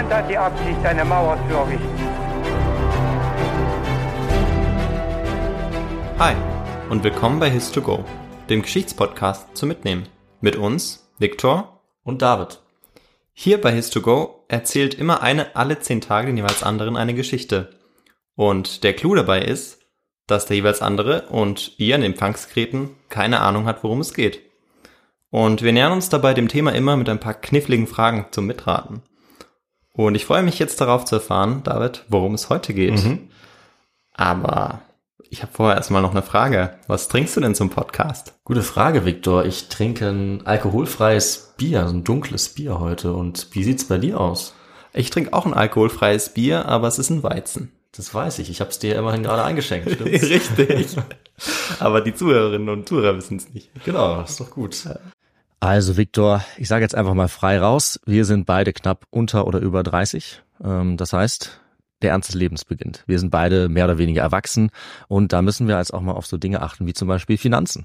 Niemand hat die Absicht, eine Mauer zu errichten. Hi und willkommen bei His2Go, dem Geschichtspodcast zum Mitnehmen. Mit uns, Viktor. Und David. Hier bei His2Go erzählt immer eine alle zehn Tage den jeweils anderen eine Geschichte. Und der Clou dabei ist, dass der jeweils andere und ihr in Empfangsgeräten keine Ahnung hat, worum es geht. Und wir nähern uns dabei dem Thema immer mit ein paar kniffligen Fragen zum Mitraten. Und ich freue mich jetzt darauf zu erfahren, David, worum es heute geht. Aber ich habe vorher erstmal noch eine Frage. Was trinkst du denn zum Podcast? Gute Frage, Viktor. Ich trinke ein alkoholfreies Bier, ein dunkles Bier heute. Und wie sieht's bei dir aus? Ich trinke auch ein alkoholfreies Bier, aber es ist ein Weizen. Das weiß ich. Ich habe es dir immerhin gerade eingeschenkt. Stimmt's? Richtig. aber die Zuhörerinnen und Zuhörer wissen es nicht. Genau, das ist doch gut. Also Viktor, ich sage jetzt einfach mal frei raus. Wir sind beide knapp unter oder über 30. Ähm, Das heißt, der Ernst des Lebens beginnt. Wir sind beide mehr oder weniger erwachsen und da müssen wir jetzt auch mal auf so Dinge achten wie zum Beispiel Finanzen.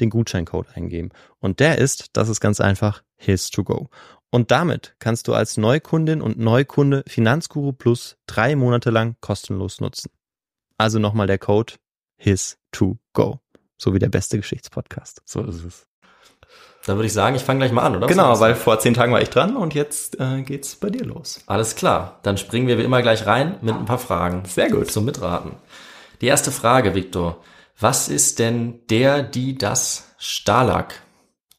den Gutscheincode eingeben. Und der ist, das ist ganz einfach, His to go. Und damit kannst du als Neukundin und Neukunde Finanzguru Plus drei Monate lang kostenlos nutzen. Also nochmal der Code His to go. So wie der beste Geschichtspodcast. So ist es. Dann würde ich sagen, ich fange gleich mal an, oder? Genau, weil vor zehn Tagen war ich dran und jetzt äh, geht's bei dir los. Alles klar. Dann springen wir wie immer gleich rein mit ein paar Fragen. Sehr gut. Zum Mitraten. Die erste Frage, Viktor. Was ist denn der, die, das Stalag?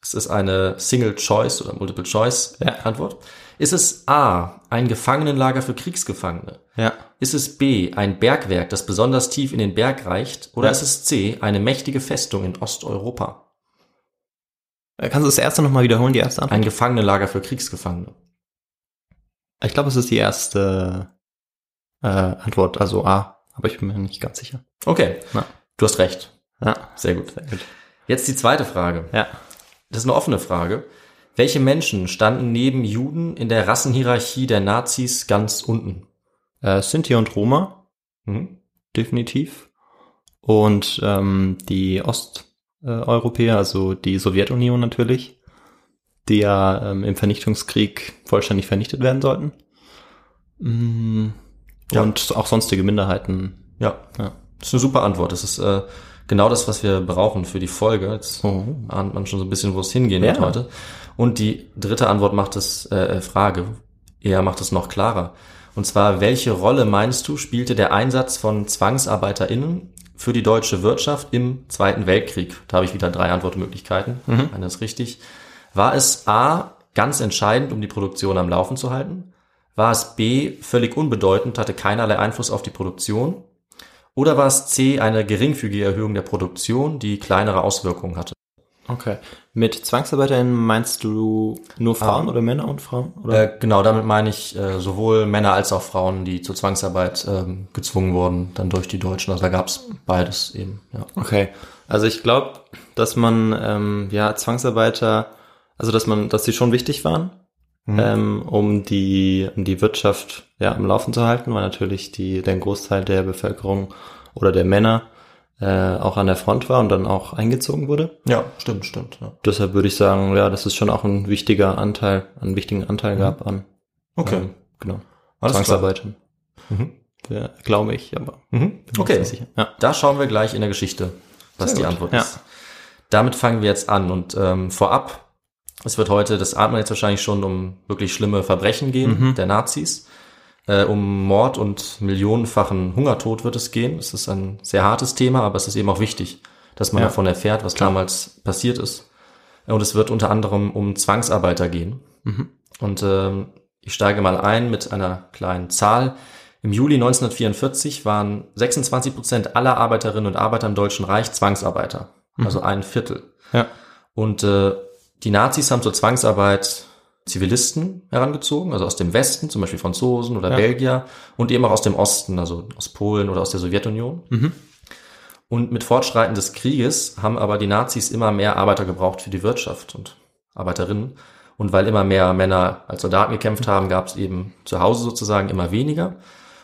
Es ist eine Single-Choice oder Multiple-Choice-Antwort. Ist es A, ein Gefangenenlager für Kriegsgefangene? Ja. Ist es B, ein Bergwerk, das besonders tief in den Berg reicht? Oder Ja. ist es C, eine mächtige Festung in Osteuropa? Äh, Kannst du das erste nochmal wiederholen, die erste Antwort? Ein Gefangenenlager für Kriegsgefangene. Ich glaube, es ist die erste äh, Antwort, also A, aber ich bin mir nicht ganz sicher. Okay, Na. Du hast recht. Ja, Sehr gut. sehr gut. Jetzt die zweite Frage. Ja. Das ist eine offene Frage. Welche Menschen standen neben Juden in der Rassenhierarchie der Nazis ganz unten? Äh, Sinti und Roma. Mhm. definitiv. Und ähm, die Osteuropäer, also die Sowjetunion natürlich, die ja ähm, im Vernichtungskrieg vollständig vernichtet werden sollten. Mm, Ja. Und auch sonstige Minderheiten. Ja, Ja. Das ist eine super Antwort. Das ist äh, genau das, was wir brauchen für die Folge. Jetzt Oh. ahnt man schon so ein bisschen, wo es hingehen Ja. wird heute. Und die dritte Antwort macht es, äh, Frage, eher macht es noch klarer. Und zwar, welche Rolle meinst du, spielte der Einsatz von ZwangsarbeiterInnen für die deutsche Wirtschaft im Zweiten Weltkrieg? Da habe ich wieder drei Antwortmöglichkeiten. Eine ist richtig. War es A, ganz entscheidend, um die Produktion am Laufen zu halten? War es B, völlig unbedeutend, hatte keinerlei Einfluss auf die Produktion? Oder war es C, eine geringfügige Erhöhung der Produktion, die kleinere Auswirkungen hatte? Okay. Mit ZwangsarbeiterInnen meinst du nur Frauen Ah. oder Männer und Frauen? Oder? Äh, genau, damit meine ich äh, sowohl Männer als auch Frauen, die zur Zwangsarbeit ähm, gezwungen wurden, dann durch die Deutschen. Also da gab es beides eben. Ja. Okay. Also ich glaube, dass man ähm, ja Zwangsarbeiter, also dass man, dass sie schon wichtig waren, ähm, um die um die Wirtschaft ja am Laufen zu halten, weil natürlich die der Großteil der Bevölkerung oder der Männer äh, auch an der Front war und dann auch eingezogen wurde. ja, stimmt, stimmt. Ja. Deshalb würde ich sagen, ja, dass es schon auch ein wichtiger Anteil, einen wichtigen Anteil gab an Okay. ähm, genau Alles. Zwangsarbeitern. Mhm. Ja, glaube ich, aber Mhm. Okay. Ja. da schauen wir gleich in der Geschichte, was Sehr die gut. Antwort Ja. ist. Damit fangen wir jetzt an und ähm, vorab, es wird heute, das ahnt man jetzt wahrscheinlich schon, um wirklich schlimme Verbrechen gehen Mhm. der Nazis. Äh, um Mord und millionenfachen Hungertod wird es gehen. Es ist ein sehr hartes Thema, aber es ist eben auch wichtig, dass man Ja. davon erfährt, was damals passiert ist. Und es wird unter anderem um Zwangsarbeiter gehen. Mhm. Und ähm, ich steige mal ein mit einer kleinen Zahl. Im Juli 1944 waren 26 Prozent aller Arbeiterinnen und Arbeiter im Deutschen Reich Zwangsarbeiter. Also ein Viertel. Ja. Und äh, die Nazis haben zur Zwangsarbeit Zivilisten herangezogen, also aus dem Westen, zum Beispiel Franzosen oder Ja. Belgier, und eben auch aus dem Osten, also aus Polen oder aus der Sowjetunion. Mhm. Und mit Fortschreiten des Krieges haben aber die Nazis immer mehr Arbeiter gebraucht für die Wirtschaft und Arbeiterinnen. Und weil immer mehr Männer als Soldaten gekämpft haben, gab es eben zu Hause sozusagen immer weniger.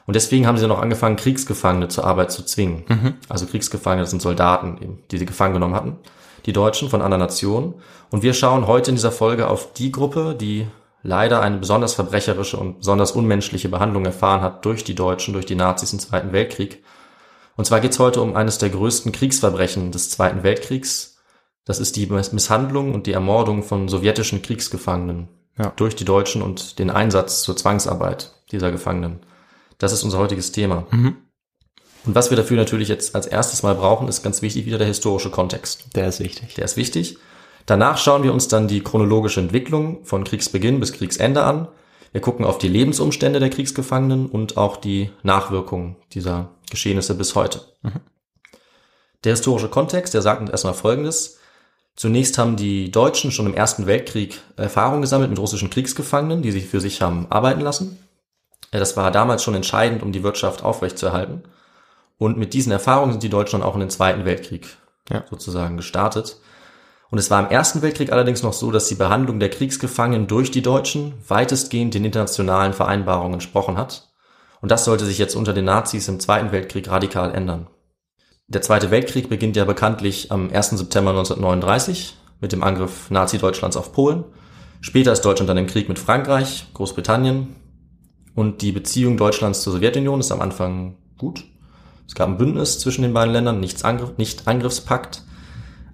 Und deswegen haben sie noch angefangen, Kriegsgefangene zur Arbeit zu zwingen. Also Kriegsgefangene, das sind Soldaten, eben, die sie gefangen genommen hatten, die Deutschen von anderen Nationen. Und wir schauen heute in dieser Folge auf die Gruppe, die leider eine besonders verbrecherische und besonders unmenschliche Behandlung erfahren hat durch die Deutschen, durch die Nazis im Zweiten Weltkrieg. Und zwar geht es heute um eines der größten Kriegsverbrechen des Zweiten Weltkriegs. Das ist die Miss- Misshandlung und die Ermordung von sowjetischen Kriegsgefangenen Ja. durch die Deutschen und den Einsatz zur Zwangsarbeit dieser Gefangenen. Das ist unser heutiges Thema. Mhm. Und was wir dafür natürlich jetzt als erstes mal brauchen, ist ganz wichtig wieder der historische Kontext. Der ist wichtig. Der ist wichtig. Danach schauen wir uns dann die chronologische Entwicklung von Kriegsbeginn bis Kriegsende an. Wir gucken auf die Lebensumstände der Kriegsgefangenen und auch die Nachwirkungen dieser Geschehnisse bis heute. Der historische Kontext, der sagt uns erstmal Folgendes. Zunächst haben die Deutschen schon im Ersten Weltkrieg Erfahrung gesammelt mit russischen Kriegsgefangenen, die sie für sich haben arbeiten lassen. Das war damals schon entscheidend, um die Wirtschaft aufrechtzuerhalten. Und mit diesen Erfahrungen sind die Deutschen dann auch in den Zweiten Weltkrieg Ja. sozusagen gestartet. Und es war im Ersten Weltkrieg allerdings noch so, dass die Behandlung der Kriegsgefangenen durch die Deutschen weitestgehend den internationalen Vereinbarungen entsprochen hat. Und das sollte sich jetzt unter den Nazis im Zweiten Weltkrieg radikal ändern. Der Zweite Weltkrieg beginnt ja bekanntlich am 1. September 1939 mit dem Angriff Nazi-Deutschlands auf Polen. Später ist Deutschland dann im Krieg mit Frankreich, Großbritannien und die Beziehung Deutschlands zur Sowjetunion ist am Anfang gut. Es gab ein Bündnis zwischen den beiden Ländern, nichts Angriff, nicht Angriffspakt.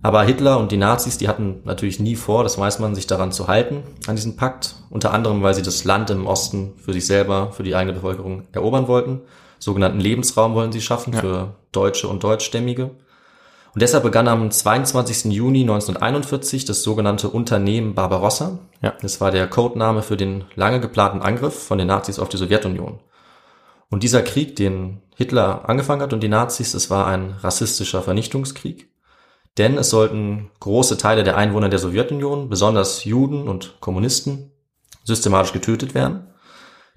Aber Hitler und die Nazis, die hatten natürlich nie vor, das weiß man, sich daran zu halten, an diesen Pakt. Unter anderem, weil sie das Land im Osten für sich selber, für die eigene Bevölkerung erobern wollten. Sogenannten Lebensraum wollen sie schaffen für Deutsche und Deutschstämmige. Und deshalb begann am 22. Juni 1941 das sogenannte Unternehmen Barbarossa. Ja. Das war der Codename für den lange geplanten Angriff von den Nazis auf die Sowjetunion. Und dieser Krieg, den Hitler angefangen hat und die Nazis, das war ein rassistischer Vernichtungskrieg. Denn es sollten große Teile der Einwohner der Sowjetunion, besonders Juden und Kommunisten, systematisch getötet werden.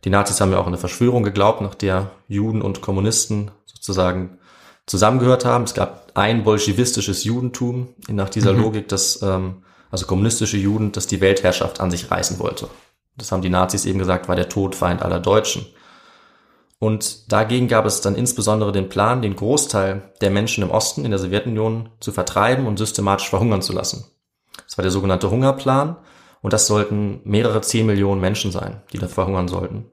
Die Nazis haben ja auch eine Verschwörung geglaubt, nach der Juden und Kommunisten sozusagen zusammengehört haben. Es gab ein bolschewistisches Judentum nach dieser Logik, dass ähm, also kommunistische Juden, dass die Weltherrschaft an sich reißen wollte. Das haben die Nazis eben gesagt, war der Todfeind aller Deutschen. Und dagegen gab es dann insbesondere den Plan, den Großteil der Menschen im Osten in der Sowjetunion zu vertreiben und systematisch verhungern zu lassen. Das war der sogenannte Hungerplan und das sollten mehrere zehn Millionen Menschen sein, die da verhungern sollten.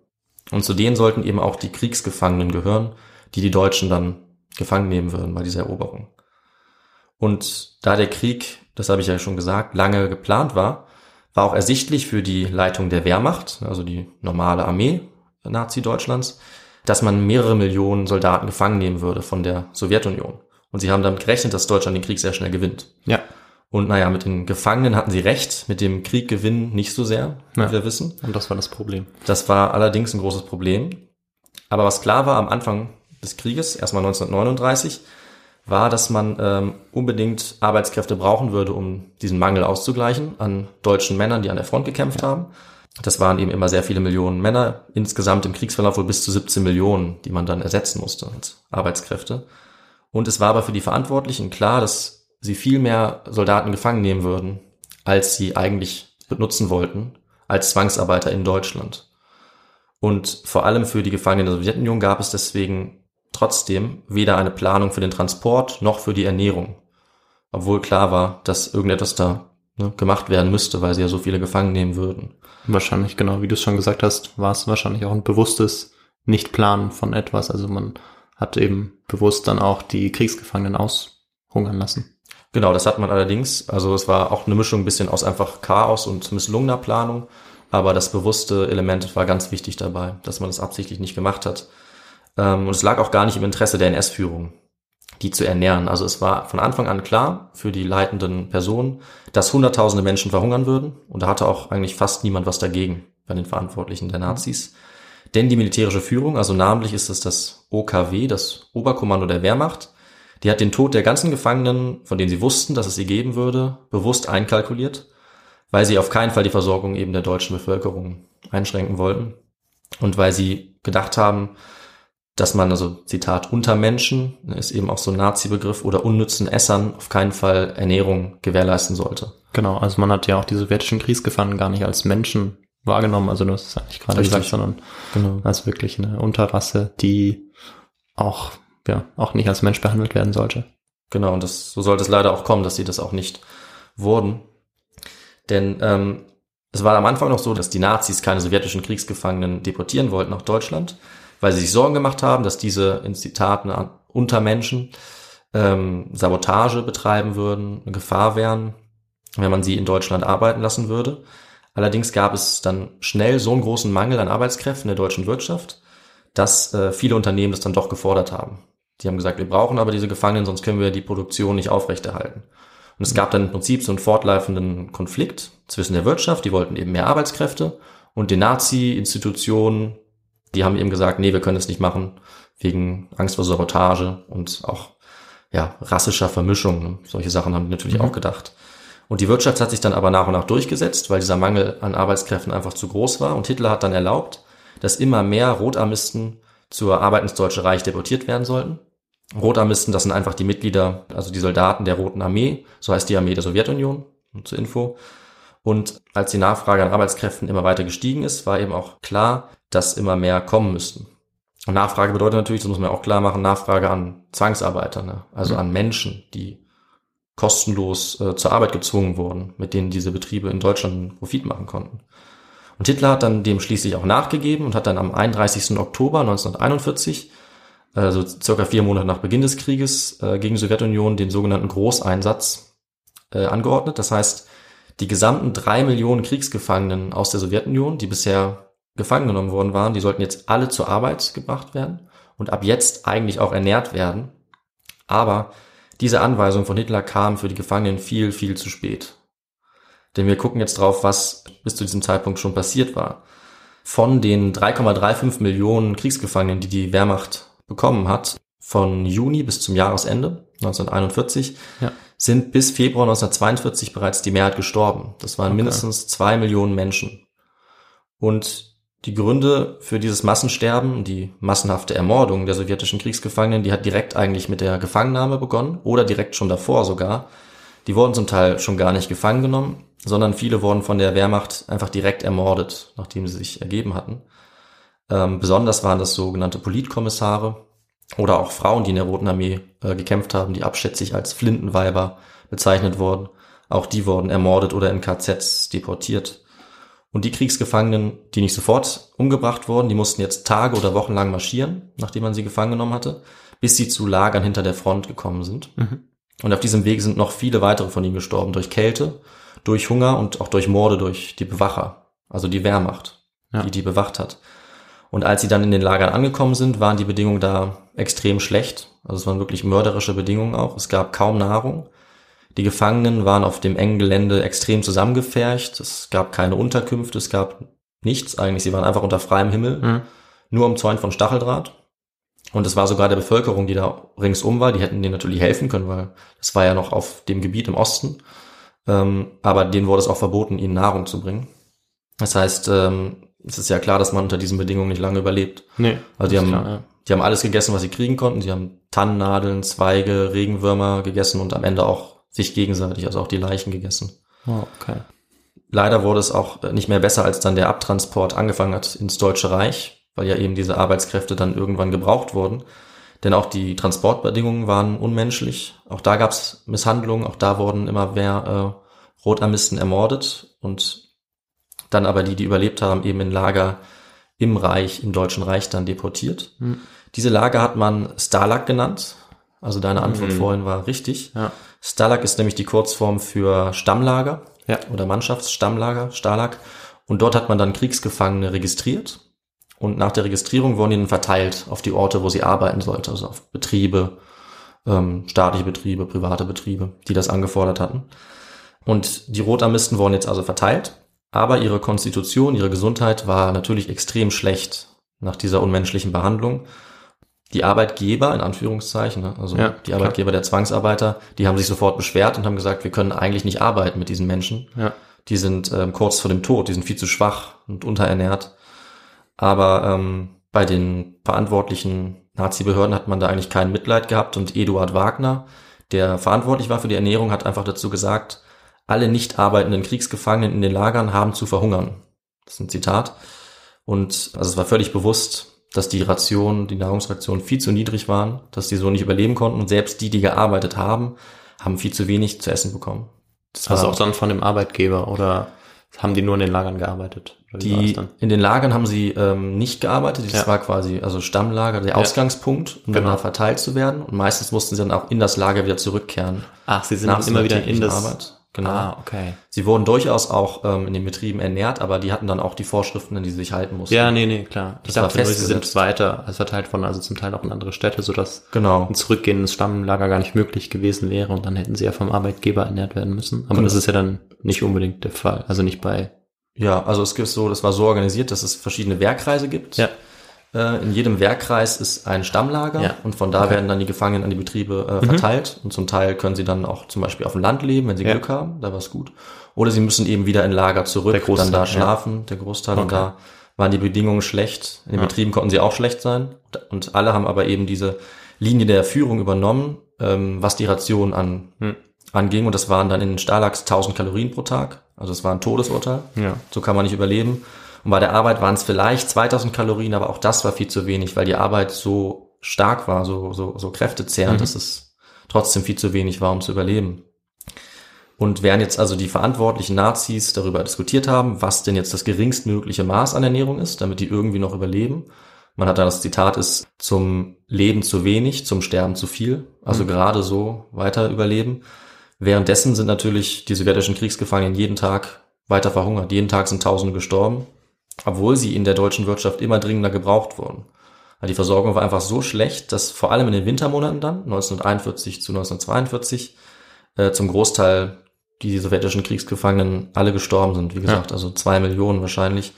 Und zu denen sollten eben auch die Kriegsgefangenen gehören, die die Deutschen dann gefangen nehmen würden bei dieser Eroberung. Und da der Krieg, das habe ich ja schon gesagt, lange geplant war, war auch ersichtlich für die Leitung der Wehrmacht, also die normale Armee Nazi-Deutschlands, dass man mehrere Millionen Soldaten gefangen nehmen würde von der Sowjetunion. Und sie haben damit gerechnet, dass Deutschland den Krieg sehr schnell gewinnt. Ja. Und naja, mit den Gefangenen hatten sie recht, mit dem Krieg nicht so sehr, wie Ja. wir wissen. Und das war das Problem. Das war allerdings ein großes Problem. Aber was klar war am Anfang des Krieges, erstmal 1939, war, dass man ähm, unbedingt Arbeitskräfte brauchen würde, um diesen Mangel auszugleichen an deutschen Männern, die an der Front gekämpft haben. Das waren eben immer sehr viele Millionen Männer, insgesamt im Kriegsverlauf wohl bis zu 17 Millionen, die man dann ersetzen musste als Arbeitskräfte. Und es war aber für die Verantwortlichen klar, dass sie viel mehr Soldaten gefangen nehmen würden, als sie eigentlich benutzen wollten, als Zwangsarbeiter in Deutschland. Und vor allem für die Gefangenen der Sowjetunion gab es deswegen trotzdem weder eine Planung für den Transport noch für die Ernährung. Obwohl klar war, dass irgendetwas da ne, gemacht werden müsste, weil sie ja so viele gefangen nehmen würden. Wahrscheinlich, genau, wie du es schon gesagt hast, war es wahrscheinlich auch ein bewusstes Nicht-Planen von etwas. Also man hat eben bewusst dann auch die Kriegsgefangenen aushungern lassen. Genau, das hat man allerdings. Also es war auch eine Mischung ein bisschen aus einfach Chaos und misslungener Planung. Aber das bewusste Element war ganz wichtig dabei, dass man das absichtlich nicht gemacht hat. Ähm, Und es lag auch gar nicht im Interesse der NS-Führung, die zu ernähren. Also es war von Anfang an klar für die leitenden Personen, dass hunderttausende Menschen verhungern würden. Und da hatte auch eigentlich fast niemand was dagegen bei den Verantwortlichen der Nazis. Denn die militärische Führung, also namentlich ist es das OKW, das Oberkommando der Wehrmacht, die hat den Tod der ganzen Gefangenen, von denen sie wussten, dass es sie geben würde, bewusst einkalkuliert, weil sie auf keinen Fall die Versorgung eben der deutschen Bevölkerung einschränken wollten und weil sie gedacht haben, dass man, also Zitat, unter Menschen, ist eben auch so ein Nazi-Begriff, oder unnützen Essern auf keinen Fall Ernährung gewährleisten sollte. Genau, also man hat ja auch die sowjetischen Kriegsgefangenen gar nicht als Menschen wahrgenommen, also du hast es eigentlich gerade Richtig. gesagt, sondern Genau. als wirklich eine Unterrasse, die auch, ja, auch nicht als Mensch behandelt werden sollte. Genau, und das, so sollte es leider auch kommen, dass sie das auch nicht wurden. Denn ähm, es war am Anfang noch so, dass die Nazis keine sowjetischen Kriegsgefangenen deportieren wollten nach Deutschland, weil sie sich Sorgen gemacht haben, dass diese in Zitaten an- Untermenschen ähm, Sabotage betreiben würden, eine Gefahr wären, wenn man sie in Deutschland arbeiten lassen würde. Allerdings gab es dann schnell so einen großen Mangel an Arbeitskräften der deutschen Wirtschaft, dass äh, viele Unternehmen das dann doch gefordert haben. Die haben gesagt, wir brauchen aber diese Gefangenen, sonst können wir die Produktion nicht aufrechterhalten. Und es gab dann im Prinzip so einen fortlaufenden Konflikt zwischen der Wirtschaft, die wollten eben mehr Arbeitskräfte, und den Nazi-Institutionen, die haben eben gesagt, nee, wir können das nicht machen, wegen Angst vor Sabotage und auch ja, rassischer Vermischung. Ne? Solche Sachen haben die natürlich auch gedacht. Und die Wirtschaft hat sich dann aber nach und nach durchgesetzt, weil dieser Mangel an Arbeitskräften einfach zu groß war. Und Hitler hat dann erlaubt, dass immer mehr Rotarmisten zur Arbeit ins Deutsche Reich deportiert werden sollten. Rotarmisten, das sind einfach die Mitglieder, also die Soldaten der Roten Armee, so heißt die Armee der Sowjetunion, zur Info. Und als die Nachfrage an Arbeitskräften immer weiter gestiegen ist, war eben auch klar, dass immer mehr kommen müssten. Und Nachfrage bedeutet natürlich, das muss man auch klar machen, Nachfrage an Zwangsarbeiter, ne? also an Menschen, die kostenlos äh, zur Arbeit gezwungen wurden, mit denen diese Betriebe in Deutschland Profit machen konnten. Und Hitler hat dann dem schließlich auch nachgegeben und hat dann am 31. Oktober 1941, also circa vier Monate nach Beginn des Krieges, äh, gegen die Sowjetunion den sogenannten Großeinsatz äh, angeordnet. Das heißt, die gesamten drei Millionen Kriegsgefangenen aus der Sowjetunion, die bisher gefangen genommen worden waren, die sollten jetzt alle zur Arbeit gebracht werden und ab jetzt eigentlich auch ernährt werden. Aber diese Anweisung von Hitler kam für die Gefangenen viel, viel zu spät. Denn wir gucken jetzt drauf, was bis zu diesem Zeitpunkt schon passiert war. Von den 3,35 Millionen Kriegsgefangenen, die die Wehrmacht bekommen hat, von Juni bis zum Jahresende 1941, Ja. sind bis Februar 1942 bereits die Mehrheit gestorben. Das waren Okay. mindestens zwei Millionen Menschen. Und die Gründe für dieses Massensterben, die massenhafte Ermordung der sowjetischen Kriegsgefangenen, die hat direkt eigentlich mit der Gefangennahme begonnen oder direkt schon davor sogar. Die wurden zum Teil schon gar nicht gefangen genommen, sondern viele wurden von der Wehrmacht einfach direkt ermordet, nachdem sie sich ergeben hatten. Ähm, besonders waren das sogenannte Politkommissare oder auch Frauen, die in der Roten Armee äh, gekämpft haben, die abschätzig als Flintenweiber bezeichnet wurden. Auch die wurden ermordet oder in KZs deportiert. Und die Kriegsgefangenen, die nicht sofort umgebracht wurden, die mussten jetzt Tage oder Wochen lang marschieren, nachdem man sie gefangen genommen hatte, bis sie zu Lagern hinter der Front gekommen sind. Und auf diesem Weg sind noch viele weitere von ihnen gestorben, durch Kälte, durch Hunger und auch durch Morde durch die Bewacher, also die Wehrmacht, Ja. die die bewacht hat. Und als sie dann in den Lagern angekommen sind, waren die Bedingungen da extrem schlecht. Also es waren wirklich mörderische Bedingungen auch. Es gab kaum Nahrung. Die Gefangenen waren auf dem engen Gelände extrem zusammengefercht. Es gab keine Unterkünfte, es gab nichts eigentlich. Sie waren einfach unter freiem Himmel, Mhm. nur umzäunt von Stacheldraht. Und es war sogar der Bevölkerung, die da ringsum war, die hätten denen natürlich helfen können, weil das war ja noch auf dem Gebiet im Osten. Ähm, aber denen wurde es auch verboten, ihnen Nahrung zu bringen. Das heißt, ähm, es ist ja klar, dass man unter diesen Bedingungen nicht lange überlebt. Nee. Also die haben, klar, ja. die haben alles gegessen, was sie kriegen konnten. Sie haben Tannennadeln, Zweige, Regenwürmer gegessen und am Ende auch sich gegenseitig, also auch die Leichen gegessen. Oh, okay. Leider wurde es auch nicht mehr besser, als dann der Abtransport angefangen hat ins Deutsche Reich, weil ja eben diese Arbeitskräfte dann irgendwann gebraucht wurden. Denn auch die Transportbedingungen waren unmenschlich. Auch da gab es Misshandlungen, auch da wurden immer mehr äh, Rotarmisten ermordet und dann aber die, die überlebt haben, eben in Lager im Reich, im Deutschen Reich dann deportiert. Hm. Diese Lager hat man Stalag genannt. Also deine Antwort Mhm. vorhin war richtig. Ja. Stalag ist nämlich die Kurzform für Stammlager Ja. oder Mannschaftsstammlager, Stalag. Und dort hat man dann Kriegsgefangene registriert. Und nach der Registrierung wurden die dann verteilt auf die Orte, wo sie arbeiten sollten, also auf Betriebe, ähm, staatliche Betriebe, private Betriebe, die das angefordert hatten. Und die Rotarmisten wurden jetzt also verteilt, aber ihre Konstitution, ihre Gesundheit war natürlich extrem schlecht nach dieser unmenschlichen Behandlung. Die Arbeitgeber, in Anführungszeichen, ne, also Ja, die klar. Arbeitgeber der Zwangsarbeiter, die haben sich sofort beschwert und haben gesagt, wir können eigentlich nicht arbeiten mit diesen Menschen. Ja. Die sind ähm, kurz vor dem Tod, die sind viel zu schwach und unterernährt. Aber ähm, bei den verantwortlichen Nazi-Behörden hat man da eigentlich kein Mitleid gehabt und Eduard Wagner, der verantwortlich war für die Ernährung, hat einfach dazu gesagt, alle nicht arbeitenden Kriegsgefangenen in den Lagern haben zu verhungern. Das ist ein Zitat. Und also es war völlig bewusst, dass die Rationen, die Nahrungsrationen viel zu niedrig waren, dass die so nicht überleben konnten und selbst die, die gearbeitet haben, haben viel zu wenig zu essen bekommen. Das Also war- auch dann von dem Arbeitgeber oder haben die nur in den Lagern gearbeitet? Die, in den Lagern haben sie ähm, nicht gearbeitet. Das Ja. war quasi also Stammlager, der Ausgangspunkt, um Genau. dann da verteilt zu werden. Und meistens mussten sie dann auch in das Lager wieder zurückkehren. Ach, sie sind immer wieder in das. Arbeit. Genau. Ah, okay. Sie wurden durchaus auch ähm, in den Betrieben ernährt, aber die hatten dann auch die Vorschriften, an die sie sich halten mussten. Ja, nee, nee, klar. Ich Das war dachte nur, sie sind weiter, also verteilt von, also zum Teil auch in andere Städte, sodass Genau. ein Zurückgehen ins Stammlager gar nicht möglich gewesen wäre und dann hätten sie ja vom Arbeitgeber ernährt werden müssen. Aber Genau. das ist ja dann nicht unbedingt der Fall. Also nicht bei. Ja, also es gibt so, das war so organisiert, dass es verschiedene Wehrkreise gibt. Ja. Äh, in jedem Wehrkreis ist ein Stammlager Ja. und von da Okay. werden dann die Gefangenen an die Betriebe äh, verteilt und zum Teil können sie dann auch zum Beispiel auf dem Land leben, wenn sie Ja. Glück haben, da war es gut. Oder sie müssen eben wieder in Lager zurück, dann da ja. schlafen, der Großteil und Okay. da waren die Bedingungen schlecht. In den Ja. Betrieben konnten sie auch schlecht sein und alle haben aber eben diese Linie der Führung übernommen, ähm, was die Ration an, Hm. anging und das waren dann in den Stalags 1000 Kalorien pro Tag, also es war ein Todesurteil. Ja. So kann man nicht überleben. Und bei der Arbeit waren es vielleicht 2000 Kalorien, aber auch das war viel zu wenig, weil die Arbeit so stark war, so, so, so kräftezehrend, Mhm. dass es trotzdem viel zu wenig war, um zu überleben. Und während jetzt also die verantwortlichen Nazis darüber diskutiert haben, was denn jetzt das geringstmögliche Maß an Ernährung ist, damit die irgendwie noch überleben. Man hat da das Zitat ist zum Leben zu wenig, zum Sterben zu viel. Also gerade so weiter überleben. Währenddessen sind natürlich die sowjetischen Kriegsgefangenen jeden Tag weiter verhungert. Jeden Tag sind Tausende gestorben, obwohl sie in der deutschen Wirtschaft immer dringender gebraucht wurden. Die Versorgung war einfach so schlecht, dass vor allem in den Wintermonaten dann, 1941 zu 1942, äh, zum Großteil die sowjetischen Kriegsgefangenen alle gestorben sind. Wie gesagt, also zwei Millionen wahrscheinlich.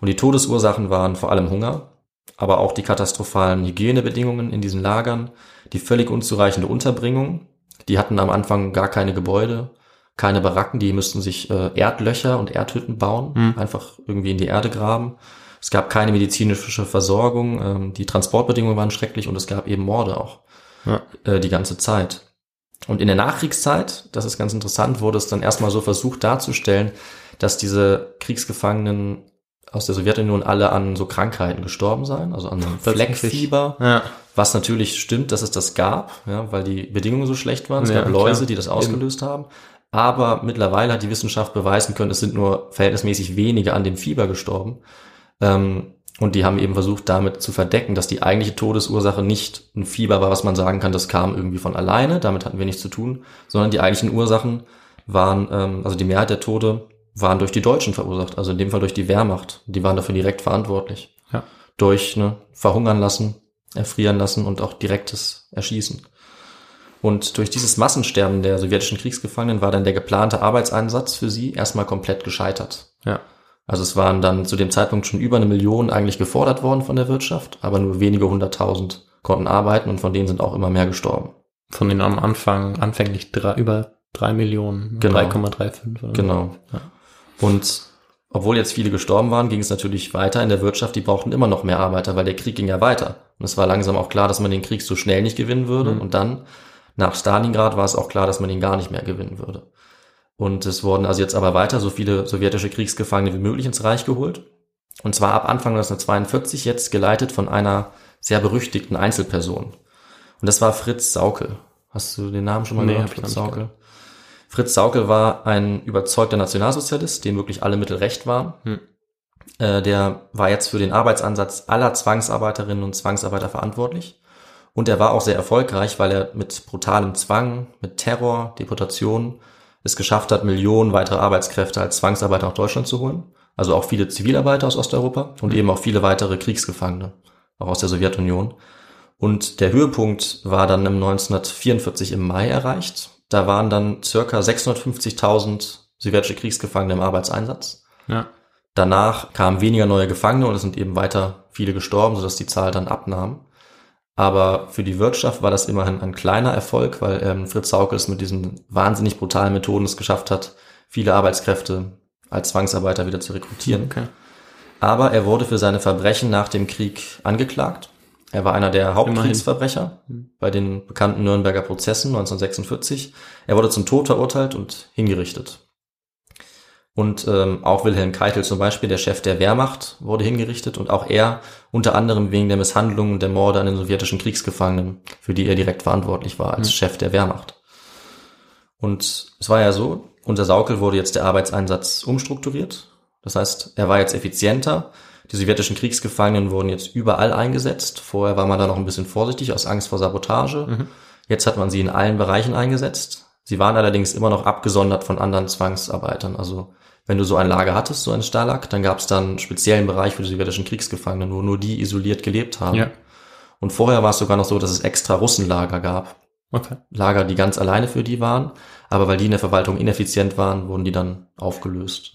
Und die Todesursachen waren vor allem Hunger, aber auch die katastrophalen Hygienebedingungen in diesen Lagern, die völlig unzureichende Unterbringung. Die hatten am Anfang gar keine Gebäude, keine Baracken, die müssten sich äh, Erdlöcher und Erdhütten bauen, Hm. einfach irgendwie in die Erde graben. Es gab keine medizinische Versorgung, ähm, die Transportbedingungen waren schrecklich und es gab eben Morde auch Ja. äh, die ganze Zeit. Und in der Nachkriegszeit, das ist ganz interessant, wurde es dann erstmal so versucht darzustellen, dass diese Kriegsgefangenen aus der Sowjetunion alle an so Krankheiten gestorben sein, also an Fleckfieber, Ja. was natürlich stimmt, dass es das gab, ja, weil die Bedingungen so schlecht waren. Es Ja, gab klar. Läuse, die das ausgelöst haben. Aber mittlerweile hat die Wissenschaft beweisen können, es sind nur verhältnismäßig wenige an dem Fieber gestorben. Ähm, und die haben eben versucht, damit zu verdecken, dass die eigentliche Todesursache nicht ein Fieber war, was man sagen kann, das kam irgendwie von alleine, damit hatten wir nichts zu tun, sondern die eigentlichen Ursachen waren, ähm, also die Mehrheit der Tode waren durch die Deutschen verursacht, also in dem Fall durch die Wehrmacht. Die waren dafür direkt verantwortlich. Ja. Durch ne, verhungern lassen, erfrieren lassen und auch direktes Erschießen. Und durch dieses Massensterben der sowjetischen Kriegsgefangenen war dann der geplante Arbeitseinsatz für sie erstmal komplett gescheitert. Ja. Also es waren dann zu dem Zeitpunkt schon über eine Million eigentlich gefordert worden von der Wirtschaft, aber nur wenige hunderttausend konnten arbeiten und von denen sind auch immer mehr gestorben. Von den am Anfang anfänglich drei, über drei Millionen, Genau. 3,35 oder Genau. Und obwohl jetzt viele gestorben waren, ging es natürlich weiter in der Wirtschaft. Die brauchten immer noch mehr Arbeiter, weil der Krieg ging ja weiter. Und es war langsam auch klar, dass man den Krieg so schnell nicht gewinnen würde. Und dann, nach Stalingrad, war es auch klar, dass man ihn gar nicht mehr gewinnen würde. Und es wurden also jetzt aber weiter so viele sowjetische Kriegsgefangene wie möglich ins Reich geholt. Und zwar ab Anfang 1942 jetzt geleitet von einer sehr berüchtigten Einzelperson. Und das war Fritz Saukel. Hast du den Namen schon mal Nee, gehört? Fritz Saukel. Fritz Saukel war ein überzeugter Nationalsozialist, dem wirklich alle Mittel recht waren. Hm. Äh, der war jetzt für den Arbeitsansatz aller Zwangsarbeiterinnen und Zwangsarbeiter verantwortlich. Und er war auch sehr erfolgreich, weil er mit brutalem Zwang, mit Terror, Deportation es geschafft hat, Millionen weitere Arbeitskräfte als Zwangsarbeiter nach Deutschland zu holen. Also auch viele Zivilarbeiter aus Osteuropa und eben auch viele weitere Kriegsgefangene, auch aus der Sowjetunion. Und der Höhepunkt war dann im 1944 im Mai erreicht. Da waren dann circa 650.000 sowjetische Kriegsgefangene im Arbeitseinsatz. Ja. Danach kamen weniger neue Gefangene und es sind eben weiter viele gestorben, sodass die Zahl dann abnahm. Aber für die Wirtschaft war das immerhin ein kleiner Erfolg, weil ähm, Fritz Saukel es mit diesen wahnsinnig brutalen Methoden es geschafft hat, viele Arbeitskräfte als Zwangsarbeiter wieder zu rekrutieren. Okay. Aber er wurde für seine Verbrechen nach dem Krieg angeklagt. Er war einer der Hauptkriegsverbrecher bei den bekannten Nürnberger Prozessen 1946. Er wurde zum Tod verurteilt und hingerichtet. Und ähm, auch Wilhelm Keitel zum Beispiel, der Chef der Wehrmacht, wurde hingerichtet und auch er unter anderem wegen der Misshandlungen und der Morde an den sowjetischen Kriegsgefangenen, für die er direkt verantwortlich war als Chef der Wehrmacht. Und es war ja so, unter Saukel wurde jetzt der Arbeitseinsatz umstrukturiert. Das heißt, er war jetzt effizienter. Die sowjetischen Kriegsgefangenen wurden jetzt überall eingesetzt. Vorher war man da noch ein bisschen vorsichtig aus Angst vor Sabotage. Jetzt hat man sie in allen Bereichen eingesetzt. Sie waren allerdings immer noch abgesondert von anderen Zwangsarbeitern. Also wenn du so ein Lager hattest, so ein Stalag, dann gab es dann einen speziellen Bereich für die sowjetischen Kriegsgefangenen, wo nur die isoliert gelebt haben. Ja. Und vorher war es sogar noch so, dass es extra Russenlager gab. Okay. Lager, die ganz alleine für die waren, aber weil die in der Verwaltung ineffizient waren, wurden die dann aufgelöst.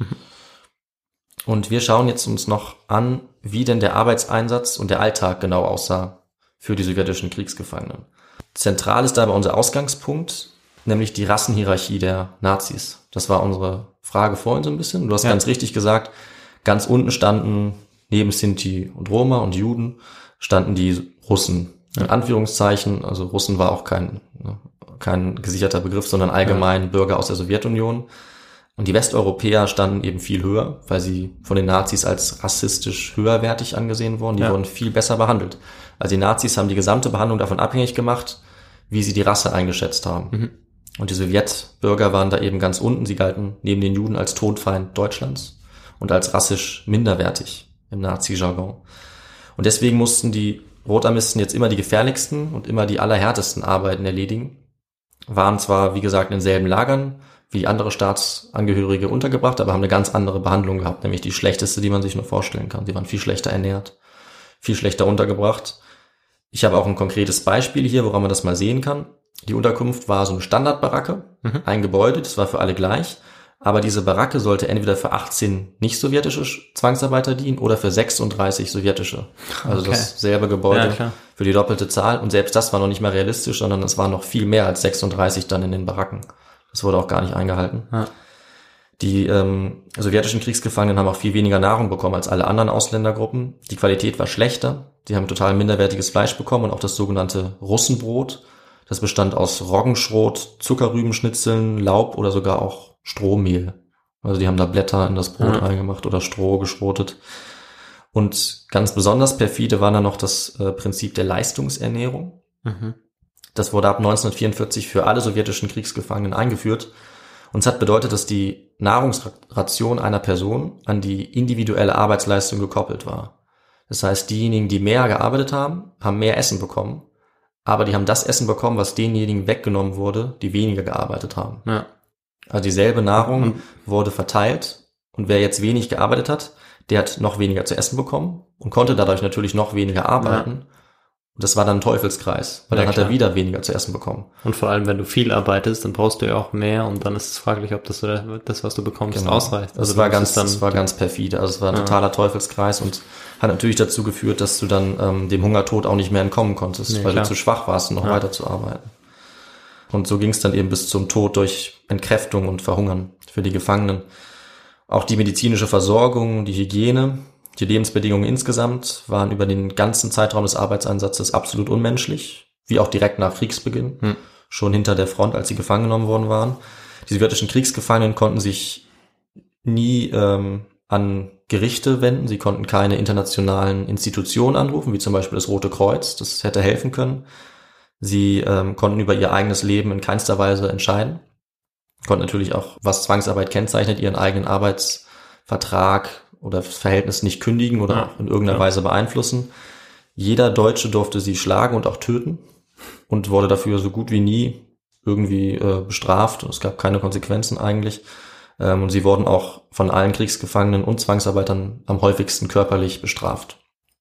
Und wir schauen jetzt uns noch an, wie denn der Arbeitseinsatz und der Alltag genau aussah für die sowjetischen Kriegsgefangenen. Zentral ist dabei unser Ausgangspunkt, nämlich die Rassenhierarchie der Nazis. Das war unsere Frage vorhin so ein bisschen. Du hast Ja. ganz richtig gesagt, ganz unten standen neben Sinti und Roma und Juden standen die Russen. In Anführungszeichen, also Russen war auch kein, ne, kein gesicherter Begriff, sondern allgemein Bürger aus der Sowjetunion. Und die Westeuropäer standen eben viel höher, weil sie von den Nazis als rassistisch höherwertig angesehen wurden. Die Ja. wurden viel besser behandelt. Also die Nazis haben die gesamte Behandlung davon abhängig gemacht, wie sie die Rasse eingeschätzt haben. Und die Sowjetbürger waren da eben ganz unten. Sie galten neben den Juden als Todfeind Deutschlands und als rassisch minderwertig im Nazi-Jargon. Und deswegen mussten die Rotarmisten jetzt immer die gefährlichsten und immer die allerhärtesten Arbeiten erledigen. Waren zwar, wie gesagt, in denselben Lagern wie andere Staatsangehörige untergebracht, aber haben eine ganz andere Behandlung gehabt, nämlich die schlechteste, die man sich nur vorstellen kann. Sie waren viel schlechter ernährt, viel schlechter untergebracht. Ich habe auch ein konkretes Beispiel hier, woran man das mal sehen kann. Die Unterkunft war so eine Standardbaracke, ein Gebäude, das war für alle gleich. Aber diese Baracke sollte entweder für 18 nicht-sowjetische Zwangsarbeiter dienen oder für 36 sowjetische. Also Okay. dasselbe Gebäude Ja, für die doppelte Zahl. Und selbst das war noch nicht mal realistisch, sondern es waren noch viel mehr als 36 dann in den Baracken. Das wurde auch gar nicht eingehalten. Ja. Die ähm, sowjetischen Kriegsgefangenen haben auch viel weniger Nahrung bekommen als alle anderen Ausländergruppen. Die Qualität war schlechter. Die haben total minderwertiges Fleisch bekommen und auch das sogenannte Russenbrot. Das bestand aus Roggenschrot, Zuckerrübenschnitzeln, Laub oder sogar auch Strohmehl. Also die haben da Blätter in das Brot Ja. reingemacht oder Stroh geschrotet. Und ganz besonders perfide war dann noch das äh, Prinzip der Leistungsernährung. Mhm. Das wurde ab 1944 für alle sowjetischen Kriegsgefangenen eingeführt. Und es hat bedeutet, dass die Nahrungsration einer Person an die individuelle Arbeitsleistung gekoppelt war. Das heißt, diejenigen, die mehr gearbeitet haben, haben mehr Essen bekommen. Aber die haben das Essen bekommen, was denjenigen weggenommen wurde, die weniger gearbeitet haben. Ja. Also dieselbe Nahrung Und- wurde verteilt und wer jetzt wenig gearbeitet hat, der hat noch weniger zu essen bekommen und konnte dadurch natürlich noch weniger arbeiten. Und das war dann ein Teufelskreis, weil Ja, dann hat klar. er wieder weniger zu essen bekommen. Und vor allem, wenn du viel arbeitest, dann brauchst du ja auch mehr und dann ist es fraglich, ob das, das was du bekommst, Genau. ausreicht. Das du war ganz, es dann, das war ganz perfide. Also es war ein Ja. totaler Teufelskreis und hat natürlich dazu geführt, dass du dann ähm, dem Hungertod auch nicht mehr entkommen konntest, Nee, weil klar. du zu schwach warst, um noch Ja. weiterzuarbeiten. Und so ging es dann eben bis zum Tod durch Entkräftung und Verhungern für die Gefangenen. Auch die medizinische Versorgung, die Hygiene, die Lebensbedingungen insgesamt waren über den ganzen Zeitraum des Arbeitseinsatzes absolut unmenschlich, wie auch direkt nach Kriegsbeginn, Hm. schon hinter der Front, als sie gefangen genommen worden waren. Die sowjetischen Kriegsgefangenen konnten sich nie ähm, an Gerichte wenden, sie konnten keine internationalen Institutionen anrufen, wie zum Beispiel das Rote Kreuz, das hätte helfen können. Sie ähm, konnten über ihr eigenes Leben in keinster Weise entscheiden, konnten natürlich auch, was Zwangsarbeit kennzeichnet, ihren eigenen Arbeitsvertrag oder Verhältnis nicht kündigen oder Ja, in irgendeiner ja. Weise beeinflussen. Jeder Deutsche durfte sie schlagen und auch töten und wurde dafür so gut wie nie irgendwie äh, bestraft. Es gab keine Konsequenzen eigentlich. Ähm, und sie wurden auch von allen Kriegsgefangenen und Zwangsarbeitern am häufigsten körperlich bestraft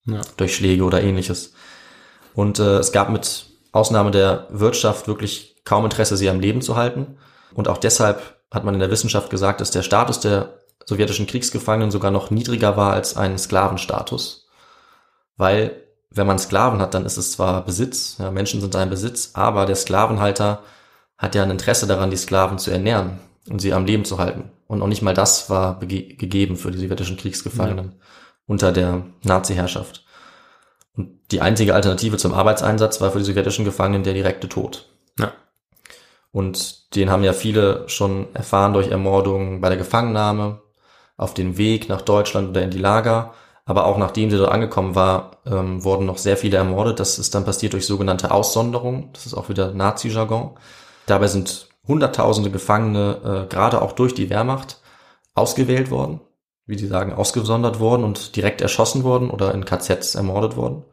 Ja. durch Schläge oder ähnliches. Und äh, es gab mit Ausnahme der Wirtschaft wirklich kaum Interesse, sie am Leben zu halten. Und auch deshalb hat man in der Wissenschaft gesagt, dass der Status der sowjetischen Kriegsgefangenen sogar noch niedriger war als ein Sklavenstatus. Weil, wenn man Sklaven hat, dann ist es zwar Besitz, ja, Menschen sind ein Besitz, aber der Sklavenhalter hat ja ein Interesse daran, die Sklaven zu ernähren und sie am Leben zu halten. Und auch nicht mal das war gegeben für die sowjetischen Kriegsgefangenen unter der Nazi-Herrschaft. Und die einzige Alternative zum Arbeitseinsatz war für die sowjetischen Gefangenen der direkte Tod. Ja. Und den haben ja viele schon erfahren durch Ermordungen bei der Gefangennahme, auf dem Weg nach Deutschland oder in die Lager. Aber auch nachdem sie dort angekommen war, ähm, wurden noch sehr viele ermordet. Das ist dann passiert durch sogenannte Aussonderung. Das ist auch wieder Nazi-Jargon. Dabei sind Hunderttausende Gefangene, äh, gerade auch durch die Wehrmacht, ausgewählt worden, wie sie sagen, ausgesondert worden und direkt erschossen worden oder in KZs ermordet worden.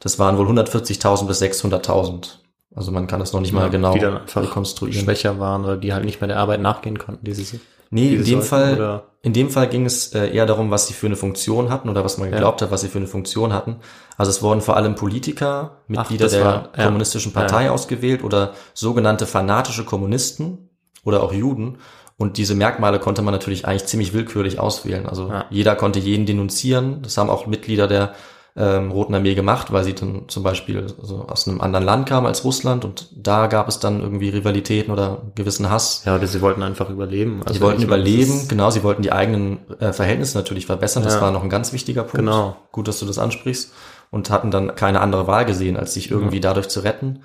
Das waren wohl 140.000 bis 600.000. Also man kann das noch nicht mal Ja, genau die dann einfach rekonstruieren. schwächer waren oder die halt nicht mehr der Arbeit nachgehen konnten, die sie Nee, in dem sollten, Fall, oder? In dem Fall ging es äh, eher darum, was sie für eine Funktion hatten oder was man Ja. geglaubt hat, was sie für eine Funktion hatten. Also es wurden vor allem Politiker, Mitglieder das der war- ja. kommunistischen Partei Ja. ausgewählt oder sogenannte fanatische Kommunisten oder auch Juden. Und diese Merkmale konnte man natürlich eigentlich ziemlich willkürlich auswählen. Also Ja. jeder konnte jeden denunzieren. Das haben auch Mitglieder der ähm, Roten Armee gemacht, weil sie dann zum Beispiel so aus einem anderen Land kamen als Russland und da gab es dann irgendwie Rivalitäten oder gewissen Hass. Ja, oder sie wollten einfach überleben. Also Sie wollten das überleben, genau, sie wollten die eigenen äh, Verhältnisse natürlich verbessern. Das Ja. war noch ein ganz wichtiger Punkt. Genau. Gut, dass du das ansprichst. Und hatten dann keine andere Wahl gesehen, als sich irgendwie dadurch zu retten.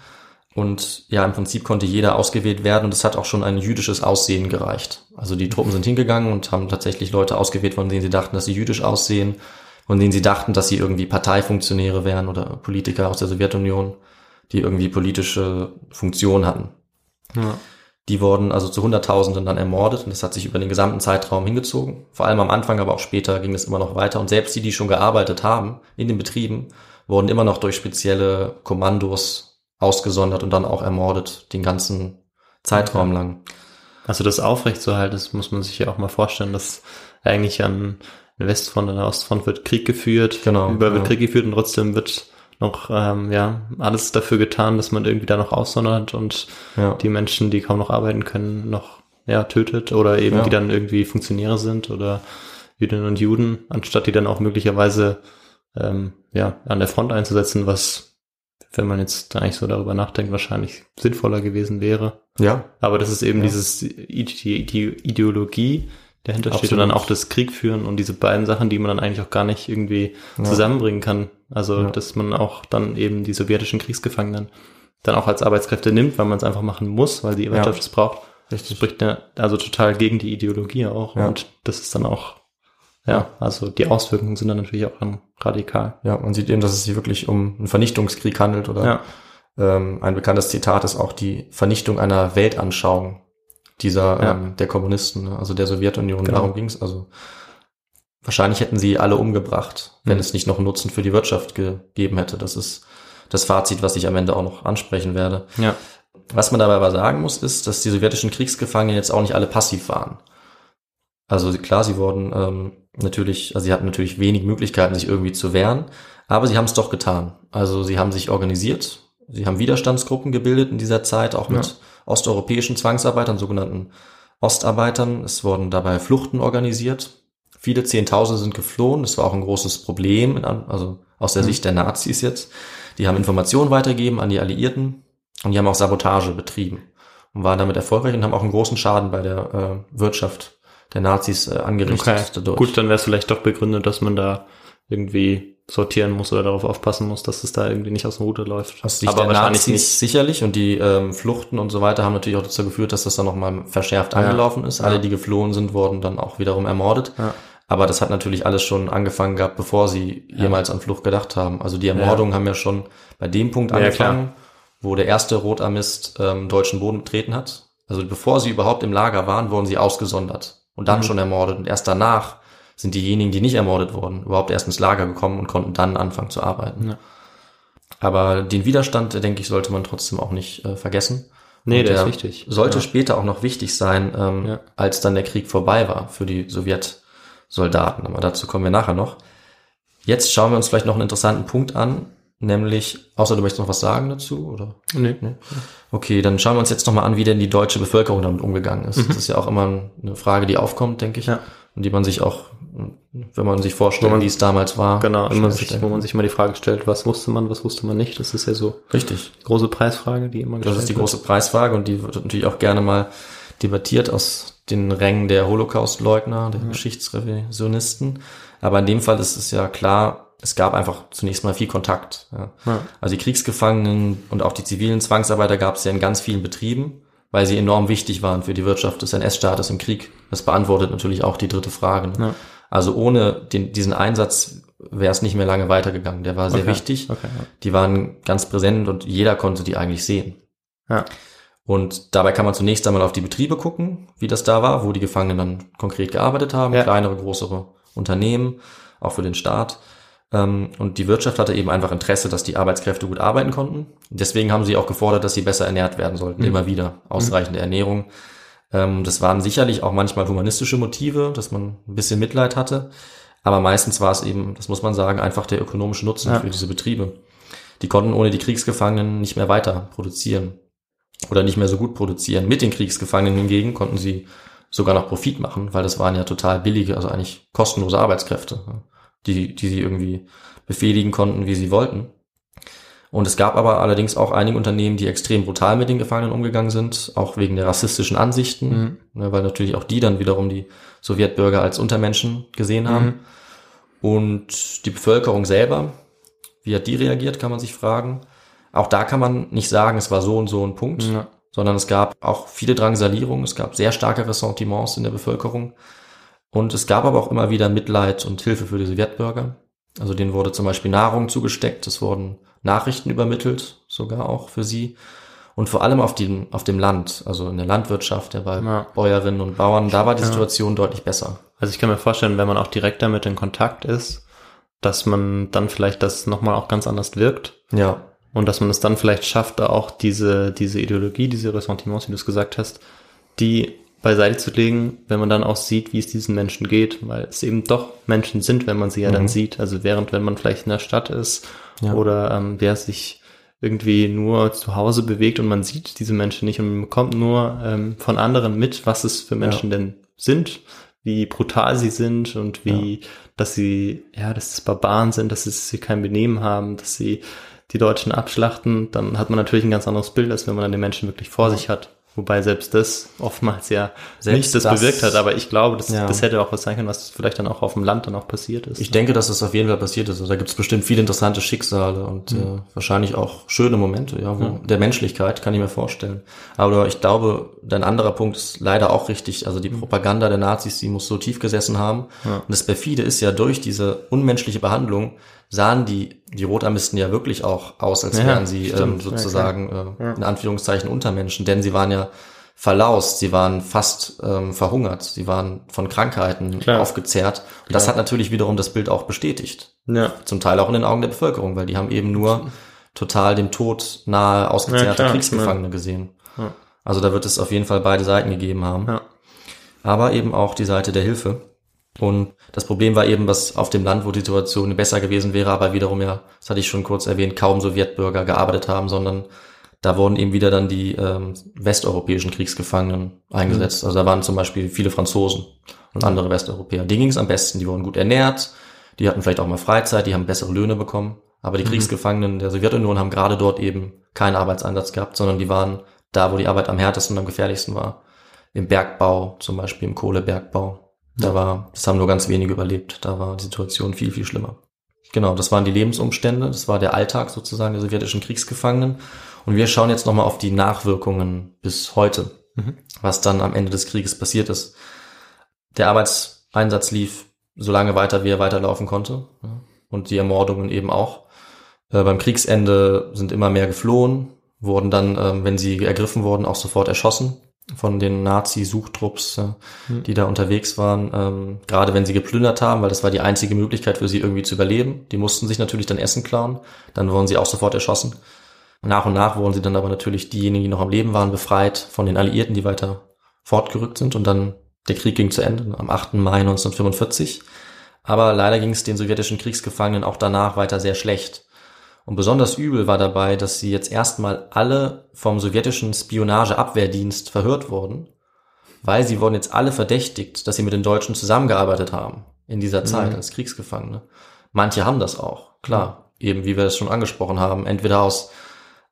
Und ja, im Prinzip konnte jeder ausgewählt werden und es hat auch schon ein jüdisches Aussehen gereicht. Also die Truppen sind hingegangen und haben tatsächlich Leute ausgewählt, von denen sie dachten, dass sie jüdisch aussehen, von denen sie dachten, dass sie irgendwie Parteifunktionäre wären oder Politiker aus der Sowjetunion, die irgendwie politische Funktion hatten. Ja. Die wurden also zu Hunderttausenden dann ermordet und das hat sich über den gesamten Zeitraum hingezogen. Vor allem am Anfang, aber auch später ging es immer noch weiter. Und selbst die, die schon gearbeitet haben in den Betrieben, wurden immer noch durch spezielle Kommandos ausgesondert und dann auch ermordet, den ganzen Zeitraum lang. Also das aufrechtzuerhalten, das muss man sich ja auch mal vorstellen, dass eigentlich an Westfront, an der Ostfront wird Krieg geführt, Genau, überall wird ja. Krieg geführt und trotzdem wird noch ähm, ja alles dafür getan, dass man irgendwie da noch aussondert und Ja. die Menschen, die kaum noch arbeiten können, noch ja tötet oder eben Ja. die dann irgendwie Funktionäre sind oder Jüdinnen und Juden, anstatt die dann auch möglicherweise ähm, ja an der Front einzusetzen, was wenn man jetzt eigentlich so darüber nachdenkt, wahrscheinlich sinnvoller gewesen wäre. Ja, Aber das ist eben dieses Ide die Ideologie, dahinter steht und Absolut. dann auch das Krieg führen und diese beiden Sachen, die man dann eigentlich auch gar nicht irgendwie Ja. zusammenbringen kann. Also, Ja. dass man auch dann eben die sowjetischen Kriegsgefangenen dann auch als Arbeitskräfte nimmt, weil man es einfach machen muss, weil die Wirtschaft es braucht, Das spricht ja also total gegen die Ideologie auch. Ja. Und das ist dann auch, ja, also die Auswirkungen sind dann natürlich auch dann radikal. Ja, man sieht eben, dass es sich wirklich um einen Vernichtungskrieg handelt oder Ja. ähm, ein bekanntes Zitat ist auch die Vernichtung einer Weltanschauung dieser Ja. ähm, der Kommunisten, ne? also der Sowjetunion. Genau. Darum ging es. Also wahrscheinlich hätten sie alle umgebracht, wenn Mhm. es nicht noch einen Nutzen für die Wirtschaft gegeben hätte. Das ist das Fazit, was ich am Ende auch noch ansprechen werde. Ja. Was man dabei aber sagen muss, ist, dass die sowjetischen Kriegsgefangenen jetzt auch nicht alle passiv waren. Also klar, sie wurden ähm, natürlich, also sie hatten natürlich wenig Möglichkeiten, sich irgendwie zu wehren, aber sie haben es doch getan. Also sie haben sich organisiert, sie haben Widerstandsgruppen gebildet in dieser Zeit, auch mit Ja. Osteuropäischen Zwangsarbeitern, sogenannten Ostarbeitern. Es wurden dabei Fluchten organisiert. Viele Zehntausende sind geflohen. Das war auch ein großes Problem, also aus der Sicht der Nazis jetzt. Die haben Informationen weitergegeben an die Alliierten und die haben auch Sabotage betrieben und waren damit erfolgreich und haben auch einen großen Schaden bei der äh, Wirtschaft der Nazis äh, angerichtet. Okay. dadurch. Gut, dann wäre es vielleicht doch begründet, dass man da irgendwie sortieren muss oder darauf aufpassen muss, dass es da irgendwie nicht aus dem Ruder läuft. Aus Sicht Aber der wahrscheinlich Nazis nicht. sicherlich und die ähm, Fluchten und so weiter haben natürlich auch dazu geführt, dass das dann nochmal verschärft angelaufen ist. Alle, Ja. die geflohen sind, wurden dann auch wiederum ermordet. Ja. Aber das hat natürlich alles schon angefangen gehabt, bevor sie jemals an Flucht gedacht haben. Also die Ermordungen haben ja schon bei dem Punkt Ja, angefangen, wo der erste Rotarmist ähm, deutschen Boden betreten hat. Also bevor sie überhaupt im Lager waren, wurden sie ausgesondert und dann Mhm. schon ermordet. Und erst danach sind diejenigen, die nicht ermordet wurden, überhaupt erst ins Lager gekommen und konnten dann anfangen zu arbeiten. Ja. Aber den Widerstand, denke ich, sollte man trotzdem auch nicht äh, vergessen. Nee, Und der ist wichtig. Sollte Ja. später auch noch wichtig sein, ähm, Ja. als dann der Krieg vorbei war für die Sowjetsoldaten. Aber dazu kommen wir nachher noch. Jetzt schauen wir uns vielleicht noch einen interessanten Punkt an, nämlich, außer du möchtest noch was sagen dazu, oder? Nee. Okay, dann schauen wir uns jetzt nochmal an, wie denn die deutsche Bevölkerung damit umgegangen ist. Das ist ja auch immer eine Frage, die aufkommt, denke ich. Mhm. Ja. Und die man sich auch, wenn man sich vorstellt, man- wie es damals war. Genau, schnell immer sich, wo man sich mal die Frage stellt, was wusste man, was wusste man nicht. Das ist ja so Richtig. große Preisfrage, die immer Das gestellt ist die wird. große Preisfrage und die wird natürlich auch gerne mal debattiert aus den Rängen der Holocaust-Leugner, der Geschichtsrevisionisten. Aber in dem Fall ist es ja klar, es gab einfach zunächst mal viel Kontakt. Ja. Ja. Also die Kriegsgefangenen und auch die zivilen Zwangsarbeiter gab es ja in ganz vielen Betrieben, weil sie enorm wichtig waren für die Wirtschaft des NS-Staates im Krieg. Das beantwortet natürlich auch die dritte Frage. Ne? Ja. Also ohne den, diesen Einsatz wäre es nicht mehr lange weitergegangen. Der war sehr Okay. wichtig. Okay, ja. Die waren ganz präsent und jeder konnte die eigentlich sehen. Ja. Und dabei kann man zunächst einmal auf die Betriebe gucken, wie das da war, wo die Gefangenen dann konkret gearbeitet haben, Ja. kleinere, größere Unternehmen, auch für den Staat. Ähm, Und die Wirtschaft hatte eben einfach Interesse, dass die Arbeitskräfte gut arbeiten konnten. Deswegen haben sie auch gefordert, dass sie besser ernährt werden sollten, Mhm. immer wieder. Ausreichende Ernährung. Ähm, Das waren sicherlich auch manchmal humanistische Motive, dass man ein bisschen Mitleid hatte. Aber meistens war es eben, das muss man sagen, einfach der ökonomische Nutzen Ja. für diese Betriebe. Die konnten ohne die Kriegsgefangenen nicht mehr weiter produzieren oder nicht mehr so gut produzieren. Mit den Kriegsgefangenen hingegen konnten sie sogar noch Profit machen, weil das waren ja total billige, also eigentlich kostenlose Arbeitskräfte, die, die sie irgendwie befehligen konnten, wie sie wollten. Und es gab aber allerdings auch einige Unternehmen, die extrem brutal mit den Gefangenen umgegangen sind, auch wegen der rassistischen Ansichten, Mhm. ne, weil natürlich auch die dann wiederum die Sowjetbürger als Untermenschen gesehen haben. Mhm. Und die Bevölkerung selber, wie hat die reagiert, kann man sich fragen. Auch da kann man nicht sagen, es war so und so ein Punkt, Ja. sondern es gab auch viele Drangsalierungen, es gab sehr starke Ressentiments in der Bevölkerung. Und es gab aber auch immer wieder Mitleid und Hilfe für die Sowjetbürger. Also denen wurde zum Beispiel Nahrung zugesteckt, es wurden Nachrichten übermittelt, sogar auch für sie. Und vor allem auf dem, auf dem Land, also in der Landwirtschaft, ja, bei Ja. Bäuerinnen und Bauern, da war die Ja. Situation deutlich besser. Also ich kann mir vorstellen, wenn man auch direkt damit in Kontakt ist, dass man dann vielleicht das nochmal auch ganz anders wirkt Ja, und dass man es dann vielleicht schafft, da auch diese, diese Ideologie, diese Ressentiments, wie du es gesagt hast, die beiseite zu legen, wenn man dann auch sieht, wie es diesen Menschen geht, weil es eben doch Menschen sind, wenn man sie ja dann sieht. Also während, wenn man vielleicht in der Stadt ist Ja. oder ähm, wer sich irgendwie nur zu Hause bewegt und man sieht diese Menschen nicht und man bekommt nur ähm, von anderen mit, was es für Menschen denn sind, wie brutal sie sind und wie, dass sie, ja, dass es Barbaren sind, dass sie kein Benehmen haben, dass sie die Deutschen abschlachten, dann hat man natürlich ein ganz anderes Bild, als wenn man dann den Menschen wirklich vor sich hat. Wobei selbst das oftmals ja Selbst nicht das, das- bewirkt hat. Aber ich glaube, das, Ja. das hätte auch was sein können, was vielleicht dann auch auf dem Land dann auch passiert ist. Ich denke, dass das auf jeden Fall passiert ist. Also da gibt es bestimmt viele interessante Schicksale und Mhm. äh, wahrscheinlich auch schöne Momente, ja, wo, der Menschlichkeit, kann ich mir vorstellen. Aber ich glaube, dein anderer Punkt ist leider auch richtig. Also Mhm. die Propaganda der Nazis, die muss so tief gesessen haben. Und das perfide ist ja, durch diese unmenschliche Behandlung sahen die, die Rotarmisten ja wirklich auch aus, als Ja, wären sie ähm, stimmt. Ja, sozusagen äh, in Anführungszeichen Untermenschen. Denn sie waren ja verlaust, sie waren fast ähm, verhungert, sie waren von Krankheiten Klar. aufgezehrt. Und das hat natürlich wiederum das Bild auch bestätigt. ja. Zum Teil auch in den Augen der Bevölkerung, weil die haben eben nur total dem Tod nahe Ja, ausgezehrte klar. Kriegsgefangene gesehen. Ja. Also da wird es auf jeden Fall beide Seiten gegeben haben. Ja. Aber eben auch die Seite der Hilfe. Und das Problem war eben, was auf dem Land, wo die Situation besser gewesen wäre, aber wiederum ja, das hatte ich schon kurz erwähnt, kaum Sowjetbürger gearbeitet haben, sondern da wurden eben wieder dann die ähm, westeuropäischen Kriegsgefangenen eingesetzt. Also da waren zum Beispiel viele Franzosen und andere Westeuropäer. Denen ging es am besten. Die wurden gut ernährt, die hatten vielleicht auch mal Freizeit, die haben bessere Löhne bekommen. Aber die Kriegsgefangenen der Sowjetunion haben gerade dort eben keinen Arbeitseinsatz gehabt, sondern die waren da, wo die Arbeit am härtesten und am gefährlichsten war. Im Bergbau, zum Beispiel im Kohlebergbau. Da war, das haben nur ganz wenige überlebt. Da war die Situation viel, viel schlimmer. Genau, das waren die Lebensumstände, das war der Alltag sozusagen der sowjetischen Kriegsgefangenen. Und wir schauen jetzt nochmal auf die Nachwirkungen bis heute, was dann am Ende des Krieges passiert ist. Der Arbeitseinsatz lief so lange weiter, wie er weiterlaufen konnte. Und die Ermordungen eben auch. Äh, beim Kriegsende sind immer mehr geflohen, wurden dann, ähm, wenn sie ergriffen wurden, auch sofort erschossen von den Nazi-Suchtrupps, ja, die da unterwegs waren. Ähm, gerade wenn sie geplündert haben, weil das war die einzige Möglichkeit für sie irgendwie zu überleben. Die mussten sich natürlich dann Essen klauen. Dann wurden sie auch sofort erschossen. Nach und nach wurden sie dann aber natürlich diejenigen, die noch am Leben waren, befreit von den Alliierten, die weiter fortgerückt sind. Und dann der Krieg ging zu Ende am 8. Mai 1945. Aber leider ging es den sowjetischen Kriegsgefangenen auch danach weiter sehr schlecht. Und besonders übel war dabei, dass sie jetzt erstmal alle vom sowjetischen Spionageabwehrdienst verhört wurden, weil sie wurden jetzt alle verdächtigt, dass sie mit den Deutschen zusammengearbeitet haben in dieser Zeit als Kriegsgefangene. Manche haben das auch, klar, eben wie wir das schon angesprochen haben, entweder aus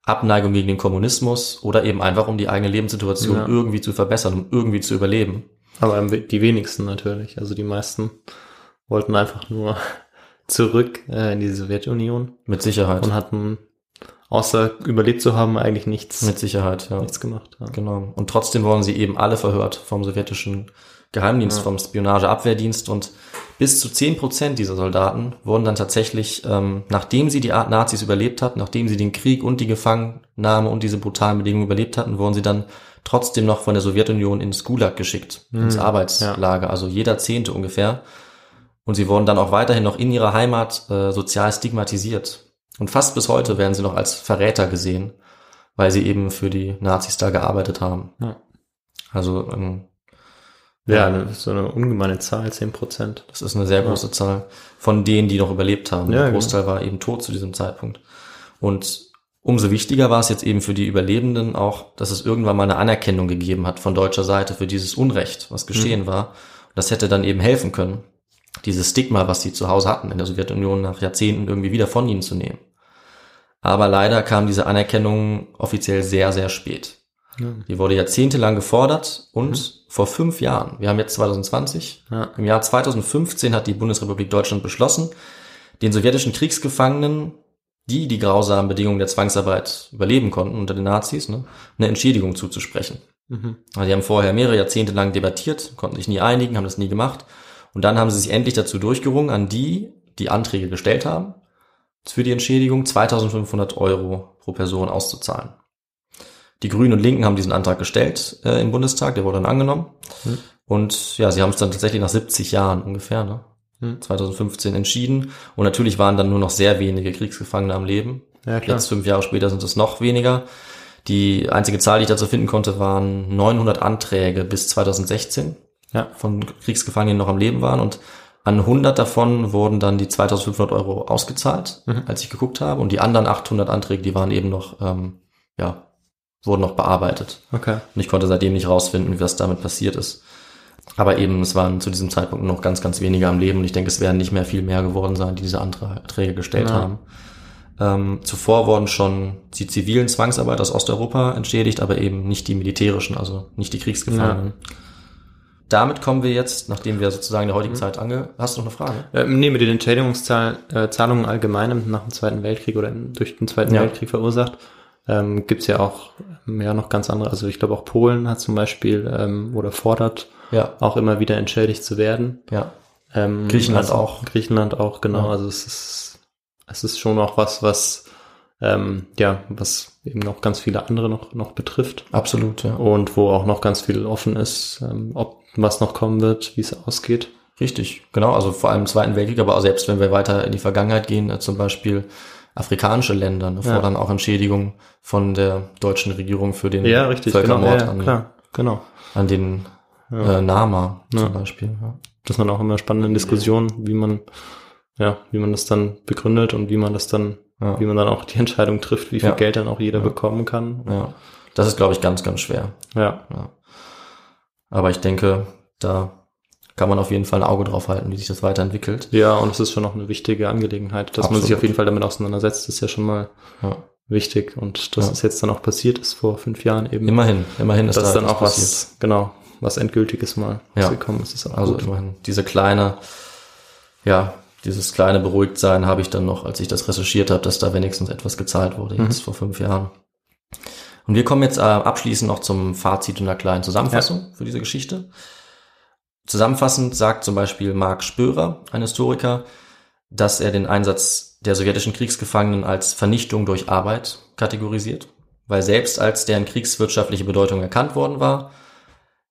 Abneigung gegen den Kommunismus oder eben einfach um die eigene Lebenssituation Ja. irgendwie zu verbessern, um irgendwie zu überleben. Aber die wenigsten natürlich. Also die meisten wollten einfach nur zurück äh, in die Sowjetunion Mit Sicherheit. und hatten, außer überlebt zu haben, eigentlich nichts, Mit Sicherheit, ja. nichts gemacht. Ja. Genau. Und trotzdem wurden sie eben alle verhört vom sowjetischen Geheimdienst, vom Spionageabwehrdienst und bis zu zehn Prozent dieser Soldaten wurden dann tatsächlich, ähm, nachdem sie die Art Nazis überlebt hatten, nachdem sie den Krieg und die Gefangennahme und diese brutalen Bedingungen überlebt hatten, wurden sie dann trotzdem noch von der Sowjetunion ins Gulag geschickt, ins Arbeitslager, also jeder Zehnte ungefähr. Und sie wurden dann auch weiterhin noch in ihrer Heimat äh, sozial stigmatisiert. Und fast bis heute werden sie noch als Verräter gesehen, weil sie eben für die Nazis da gearbeitet haben. Ja. Also ähm, Ja, eine, so eine ungemeine Zahl, 10 Prozent. das ist eine sehr große Zahl von denen, die noch überlebt haben. Ja, Der Großteil war eben tot zu diesem Zeitpunkt. Und umso wichtiger war es jetzt eben für die Überlebenden auch, dass es irgendwann mal eine Anerkennung gegeben hat von deutscher Seite für dieses Unrecht, was geschehen Mhm. war. Das hätte dann eben helfen können, dieses Stigma, was sie zu Hause hatten in der Sowjetunion nach Jahrzehnten irgendwie wieder von ihnen zu nehmen. Aber leider kam diese Anerkennung offiziell sehr, sehr spät. Die wurde jahrzehntelang gefordert und vor fünf Jahren, wir haben jetzt 2020, Ja. im Jahr 2015 hat die Bundesrepublik Deutschland beschlossen, den sowjetischen Kriegsgefangenen, die die grausamen Bedingungen der Zwangsarbeit überleben konnten unter den Nazis, ne, eine Entschädigung zuzusprechen. Also die haben vorher mehrere Jahrzehnte lang debattiert, konnten sich nie einigen, haben das nie gemacht. Und dann haben sie sich endlich dazu durchgerungen, an die, die Anträge gestellt haben, für die Entschädigung 2500 Euro pro Person auszuzahlen. Die Grünen und Linken haben diesen Antrag gestellt äh, im Bundestag, der wurde dann angenommen. Und ja, sie haben es dann tatsächlich nach 70 Jahren ungefähr, ne? 2015 entschieden. Und natürlich waren dann nur noch sehr wenige Kriegsgefangene am Leben. Ja, klar. Jetzt fünf Jahre später sind es noch weniger. Die einzige Zahl, die ich dazu finden konnte, waren 900 Anträge bis 2016 Ja. von Kriegsgefangenen, die noch am Leben waren. Und an 100 davon wurden dann die 2500 Euro ausgezahlt, als ich geguckt habe. Und die anderen 800 Anträge, die waren eben noch, ähm, ja, wurden noch bearbeitet. Okay. Und ich konnte seitdem nicht rausfinden, was damit passiert ist. Aber eben, es waren zu diesem Zeitpunkt noch ganz, ganz wenige am Leben. Und ich denke, es werden nicht mehr viel mehr geworden sein, die diese Anträge gestellt Ja. haben. Ähm, zuvor wurden schon die zivilen Zwangsarbeiter aus Osteuropa entschädigt, aber eben nicht die militärischen, also nicht die Kriegsgefangenen. Damit kommen wir jetzt, nachdem wir sozusagen in der heutigen Zeit ange... Hast du noch eine Frage? Ähm, nee, mit den Entschädigungszahlungen allgemein nach dem Zweiten Weltkrieg oder durch den Zweiten Ja. Weltkrieg verursacht, ähm, gibt's ja auch ähm, ja noch ganz andere. Also ich glaube auch Polen hat zum Beispiel ähm, oder fordert Ja, auch immer wieder entschädigt zu werden. ja. Ähm, Griechenland also auch. Griechenland auch, genau. Ja. Also es ist, es ist schon auch was, was ähm, ja, was eben noch ganz viele andere noch, noch betrifft. Absolut, ja. Und wo auch noch ganz viel offen ist, ähm, ob was noch kommen wird, wie es ausgeht. Richtig, genau. Also vor allem im Zweiten Weltkrieg, aber auch selbst wenn wir weiter in die Vergangenheit gehen, äh, zum Beispiel afrikanische Länder ne, Ja. fordern auch Entschädigung von der deutschen Regierung für den genau, Völkermord ja, ja, an, klar, genau. an den Ja. äh, Nama Ja. zum Beispiel. Ja. Das waren auch immer spannende Diskussionen, wie man, ja, wie man das dann begründet und wie man das dann, Ja. wie man dann auch die Entscheidung trifft, wie viel Ja. Geld dann auch jeder Ja. bekommen kann. ja. Das ist, glaube ich, ganz, ganz schwer. Ja, Ja. Aber ich denke, da kann man auf jeden Fall ein Auge drauf halten, wie sich das weiterentwickelt. ja, und es ist schon noch eine wichtige Angelegenheit, dass man sich Absolut. auf jeden Fall damit auseinandersetzt, ist ja schon mal Ja. wichtig und dass Ja. es jetzt dann auch passiert ist vor fünf Jahren eben. Immerhin, immerhin ist dass da dann auch passiert. was, genau, was Endgültiges mal Ja. rausgekommen ist, ist Also gut. immerhin diese kleine, ja, dieses kleine Beruhigtsein habe ich dann noch, als ich das recherchiert habe, dass da wenigstens etwas gezahlt wurde, jetzt vor fünf Jahren. Und wir kommen jetzt äh, abschließend noch zum Fazit und einer kleinen Zusammenfassung für diese Geschichte. Zusammenfassend sagt zum Beispiel Marc Spörer, ein Historiker, dass er den Einsatz der sowjetischen Kriegsgefangenen als Vernichtung durch Arbeit kategorisiert, weil selbst als deren kriegswirtschaftliche Bedeutung erkannt worden war,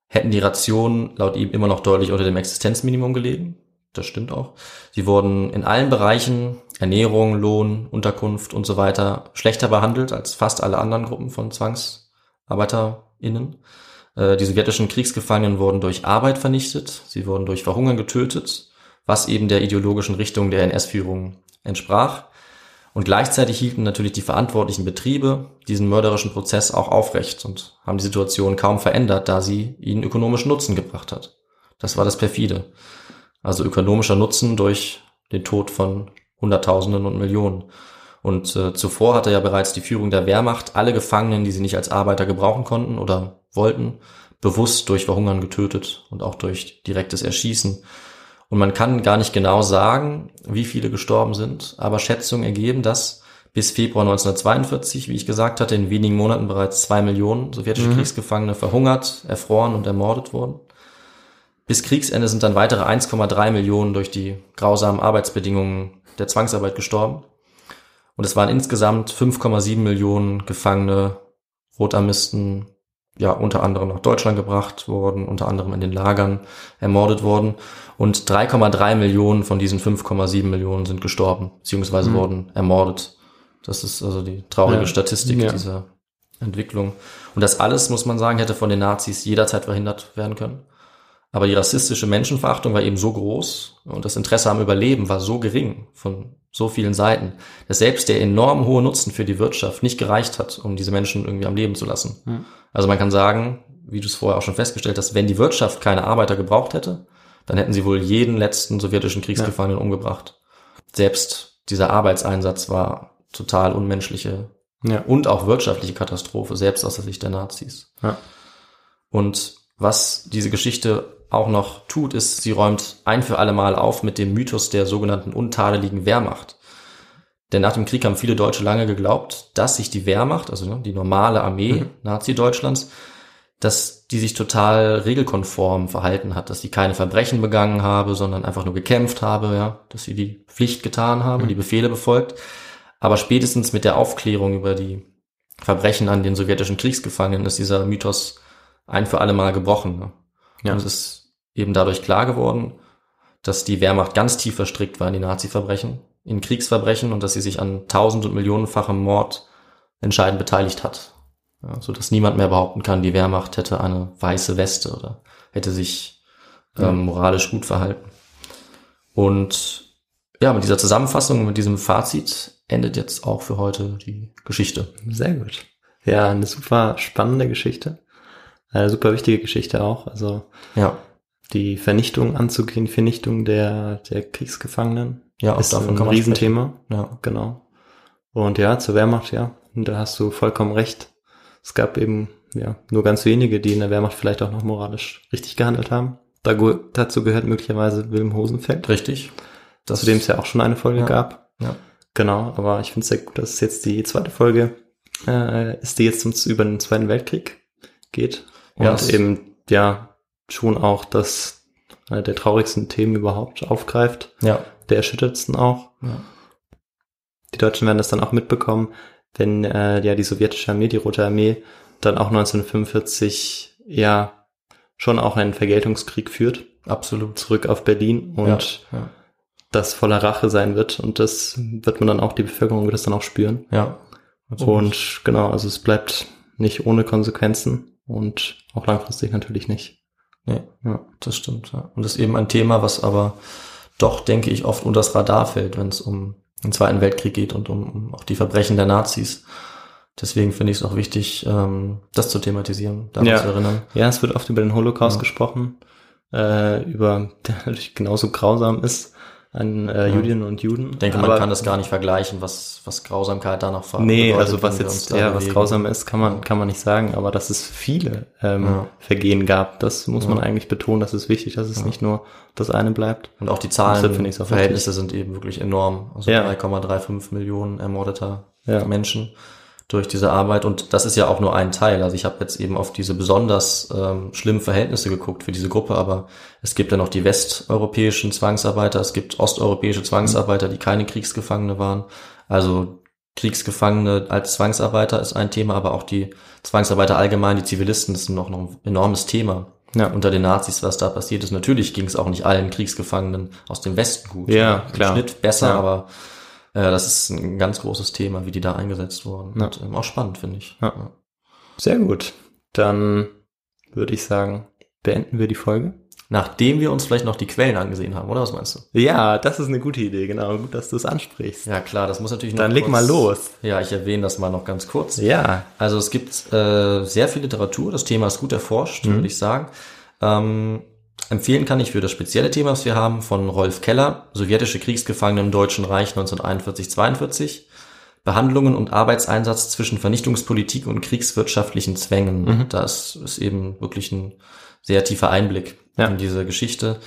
hätten die Rationen laut ihm immer noch deutlich unter dem Existenzminimum gelegen. Das stimmt auch. Sie wurden in allen Bereichen Ernährung, Lohn, Unterkunft und so weiter schlechter behandelt als fast alle anderen Gruppen von ZwangsarbeiterInnen. Äh, Die sowjetischen Kriegsgefangenen wurden durch Arbeit vernichtet, sie wurden durch Verhungern getötet, was eben der ideologischen Richtung der NS-Führung entsprach. Und gleichzeitig hielten natürlich die verantwortlichen Betriebe diesen mörderischen Prozess auch aufrecht und haben die Situation kaum verändert, da sie ihnen ökonomischen Nutzen gebracht hat. Das war das perfide. Also ökonomischer Nutzen durch den Tod von Hunderttausenden und Millionen. Und äh, zuvor hatte ja bereits die Führung der Wehrmacht alle Gefangenen, die sie nicht als Arbeiter gebrauchen konnten oder wollten, bewusst durch Verhungern getötet und auch durch direktes Erschießen. Und man kann gar nicht genau sagen, wie viele gestorben sind, aber Schätzungen ergeben, dass bis Februar 1942, wie ich gesagt hatte, in wenigen Monaten bereits zwei Millionen sowjetische Kriegsgefangene verhungert, erfroren und ermordet wurden. Bis Kriegsende sind dann weitere 1,3 Millionen durch die grausamen Arbeitsbedingungen der Zwangsarbeit gestorben. Und es waren insgesamt 5,7 Millionen Gefangene, Rotarmisten, ja, unter anderem nach Deutschland gebracht worden, unter anderem in den Lagern ermordet worden. Und 3,3 Millionen von diesen 5,7 Millionen sind gestorben, beziehungsweise wurden ermordet. Das ist also die traurige Ja. Statistik Ja. dieser Entwicklung. Und das alles, muss man sagen, hätte von den Nazis jederzeit verhindert werden können. Aber die rassistische Menschenverachtung war eben so groß und das Interesse am Überleben war so gering von so vielen Seiten, dass selbst der enorm hohe Nutzen für die Wirtschaft nicht gereicht hat, um diese Menschen irgendwie am Leben zu lassen. Also man kann sagen, wie du es vorher auch schon festgestellt hast, wenn die Wirtschaft keine Arbeiter gebraucht hätte, dann hätten sie wohl jeden letzten sowjetischen Kriegsgefangenen umgebracht. Selbst dieser Arbeitseinsatz war total unmenschliche Ja. und auch wirtschaftliche Katastrophe, selbst aus der Sicht der Nazis. Ja. Und was diese Geschichte auch noch tut, ist, sie räumt ein für alle Mal auf mit dem Mythos der sogenannten untadeligen Wehrmacht. Denn nach dem Krieg haben viele Deutsche lange geglaubt, dass sich die Wehrmacht, also ne, die normale Armee Nazi-Deutschlands, dass die sich total regelkonform verhalten hat, dass sie keine Verbrechen begangen habe, sondern einfach nur gekämpft habe, ja, dass sie die Pflicht getan habe, die Befehle befolgt. Aber spätestens mit der Aufklärung über die Verbrechen an den sowjetischen Kriegsgefangenen ist dieser Mythos ein für alle Mal gebrochen. Ne? Ja. Und es ist eben dadurch klar geworden, dass die Wehrmacht ganz tief verstrickt war in die Nazi-Verbrechen, in Kriegsverbrechen und dass sie sich an tausend- und millionenfachem Mord entscheidend beteiligt hat. Ja, so dass niemand mehr behaupten kann, die Wehrmacht hätte eine weiße Weste oder hätte sich ähm, moralisch gut verhalten. Und ja, mit dieser Zusammenfassung, mit diesem Fazit endet jetzt auch für heute die Geschichte. Sehr gut. Ja, eine super spannende Geschichte. Eine super wichtige Geschichte auch. Also Ja, die Vernichtung anzugehen, die Vernichtung der, der Kriegsgefangenen ja, ist davon ein kann man Riesenthema. sprechen. Ja, Genau. Und ja, zur Wehrmacht, ja, und da hast du vollkommen recht. Es gab eben ja nur ganz wenige, die in der Wehrmacht vielleicht auch noch moralisch richtig gehandelt haben. Da, dazu gehört möglicherweise Wilhelm Hosenfeld, Richtig. Das, zu dem es ja auch schon eine Folge Ja. gab. ja. Genau, aber ich finde es sehr gut, dass es jetzt die zweite Folge äh, ist, die jetzt zum, über den Zweiten Weltkrieg geht. Und eben, ja, schon auch das eine der traurigsten Themen überhaupt aufgreift, Ja. der erschüttertsten auch. ja. Die Deutschen werden das dann auch mitbekommen, wenn äh, ja die sowjetische Armee, die Rote Armee, dann auch 1945 ja schon auch einen Vergeltungskrieg führt, Absolut. zurück auf Berlin und ja. Ja. das voller Rache sein wird und das wird man dann auch, die Bevölkerung wird das dann auch spüren. ja. Absolut. Und genau, also es bleibt nicht ohne Konsequenzen und auch langfristig natürlich nicht. Nee, Ja. das stimmt. Ja. Und das ist eben ein Thema, was aber doch, denke ich, oft unter das Radar fällt, wenn es um den Zweiten Weltkrieg geht und um, um auch die Verbrechen der Nazis. Deswegen finde ich es auch wichtig, ähm, das zu thematisieren, daran Ja. zu erinnern. Ja, es wird oft über den Holocaust Ja. gesprochen, äh, über der natürlich genauso grausam ist an äh, Ja. Judinnen und Juden. Ich denke, man Aber- kann das gar nicht vergleichen, was, was Grausamkeit da noch ver Nee, also was jetzt ja was grausam ist, kann man kann man nicht sagen, aber dass es viele ähm, Ja. Vergehen gab, das muss Ja. man eigentlich betonen. Das ist wichtig, dass es Ja. nicht nur das eine bleibt. Und auch die Zahlen, auch Verhältnisse sind eben wirklich enorm. Also Ja. 3,35 Millionen ermordeter. Menschen durch diese Arbeit. Und das ist ja auch nur ein Teil. Also ich habe jetzt eben auf diese besonders ähm, schlimmen Verhältnisse geguckt für diese Gruppe, aber es gibt ja noch die westeuropäischen Zwangsarbeiter, es gibt osteuropäische Zwangsarbeiter, die keine Kriegsgefangene waren. Also Kriegsgefangene als Zwangsarbeiter ist ein Thema, aber auch die Zwangsarbeiter allgemein, die Zivilisten, das ist noch ein enormes Thema Ja. unter den Nazis, was da passiert ist. Natürlich ging es auch nicht allen Kriegsgefangenen aus dem Westen gut. Ja, Im klar. Schnitt besser, Ja. aber das ist ein ganz großes Thema, wie die da eingesetzt wurden. Ja. Und ähm, auch spannend, finde ich. Ja. Sehr gut. Dann würde ich sagen, beenden wir die Folge. Nachdem wir uns vielleicht noch die Quellen angesehen haben, oder was meinst du? Ja, das ist eine gute Idee, genau. Gut, dass du es ansprichst. Ja klar, das muss natürlich noch Dann leg kurz- mal los. Ja, ich erwähne das mal noch ganz kurz. Ja, Also es gibt äh, sehr viel Literatur, das Thema ist gut erforscht, Mhm. würde ich sagen. Ähm, empfehlen kann ich für das spezielle Thema, was wir haben, von Rolf Keller, sowjetische Kriegsgefangene im Deutschen Reich 1941-42, Behandlungen und Arbeitseinsatz zwischen Vernichtungspolitik und kriegswirtschaftlichen Zwängen. Mhm. Das ist eben wirklich ein sehr tiefer Einblick Ja. in diese Geschichte.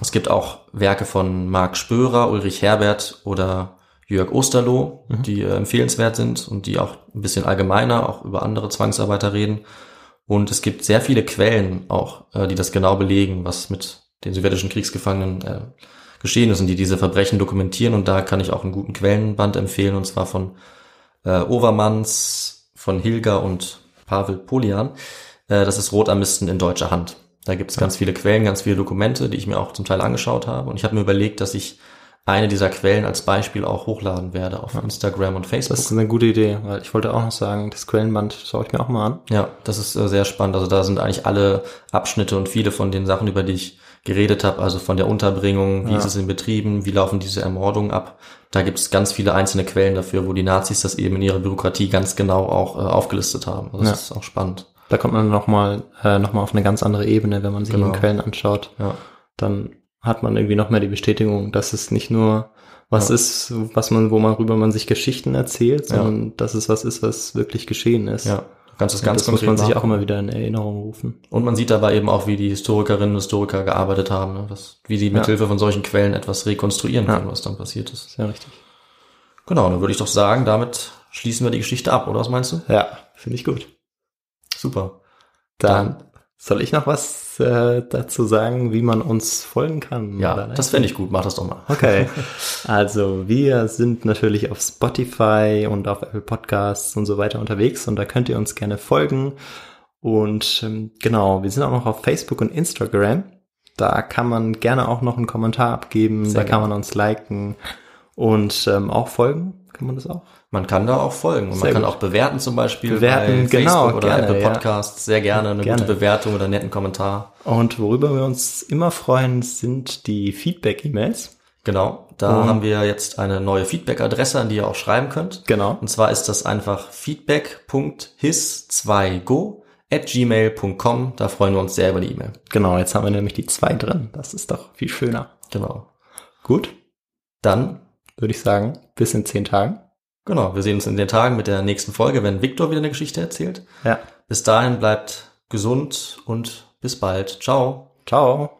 Es gibt auch Werke von Marc Spörer, Ulrich Herbert oder Jörg Osterloh, Mhm. die äh, empfehlenswert sind und die auch ein bisschen allgemeiner auch über andere Zwangsarbeiter reden. Und es gibt sehr viele Quellen auch, äh, die das genau belegen, was mit den sowjetischen Kriegsgefangenen äh, geschehen ist und die diese Verbrechen dokumentieren. Und da kann ich auch einen guten Quellenband empfehlen, und zwar von äh, Overmans, von Hilger und Pavel Polian. Äh, das ist Rotarmisten in deutscher Hand. Da gibt es ganz viele Quellen, ganz viele Dokumente, die ich mir auch zum Teil angeschaut habe. Und ich habe mir überlegt, dass ich eine dieser Quellen als Beispiel auch hochladen werde auf Instagram und Facebook. das ist eine gute Idee, weil ich wollte auch noch sagen, das Quellenband schaue ich mir auch mal an. Ja, das ist äh, sehr spannend. Also da sind eigentlich alle Abschnitte und viele von den Sachen, über die ich geredet habe, also von der Unterbringung, wie Ja. ist es in Betrieben, wie laufen diese Ermordungen ab. Da gibt es ganz viele einzelne Quellen dafür, wo die Nazis das eben in ihrer Bürokratie ganz genau auch äh, aufgelistet haben. Also das Ja. ist auch spannend. Da kommt man nochmal äh, noch mal auf eine ganz andere Ebene, wenn man sich Genau. die Quellen anschaut. Ja, Dann hat man irgendwie noch mehr die Bestätigung, dass es nicht nur was Ja. ist, was man, wo man worüber man sich Geschichten erzählt, Ja. sondern dass es was ist, was wirklich geschehen ist. ja. Es Und ganz das muss man sich auch immer wieder in Erinnerung rufen. Und man sieht dabei eben auch, wie die Historikerinnen und Historiker gearbeitet haben, ne? was, wie sie mit Ja. Hilfe von solchen Quellen etwas rekonstruieren Ja. können, was dann passiert ist. Sehr richtig. Genau, dann würde ich doch sagen, damit schließen wir die Geschichte ab, oder was meinst du? Ja, finde ich gut. Super. Dann soll ich noch was äh, dazu sagen, wie man uns folgen kann? Ja, das fände ich gut. Mach das doch mal. Okay, also wir sind natürlich auf Spotify und auf Apple Podcasts und so weiter unterwegs und da könnt ihr uns gerne folgen. Und ähm, genau, wir sind auch noch auf Facebook und Instagram. Da kann man gerne auch noch einen Kommentar abgeben, Sehr da kann gerne. man uns liken und ähm, auch folgen. Kann man das auch? Man kann da auch folgen. Und man Sehr kann gut. auch bewerten zum Beispiel Bewerten, bei Facebook genau, oder gerne, Apple ja. Podcasts. Sehr gerne eine Gerne. gute Bewertung oder einen netten Kommentar. Und worüber wir uns immer freuen, sind die Feedback-E-Mails. Genau. Da Und- haben wir jetzt eine neue Feedback-Adresse, an die ihr auch schreiben könnt. Genau. Und zwar ist das einfach feedback.his2go at gmail.com. Da freuen wir uns sehr über die E-Mail. Genau, jetzt haben wir nämlich die zwei drin. Das ist doch viel schöner. Genau. Gut, Dann, würde ich sagen, bis in zehn Tagen. Genau, wir sehen uns in den Tagen mit der nächsten Folge, wenn Viktor wieder eine Geschichte erzählt. Ja. Bis dahin bleibt gesund und bis bald. Ciao. Ciao.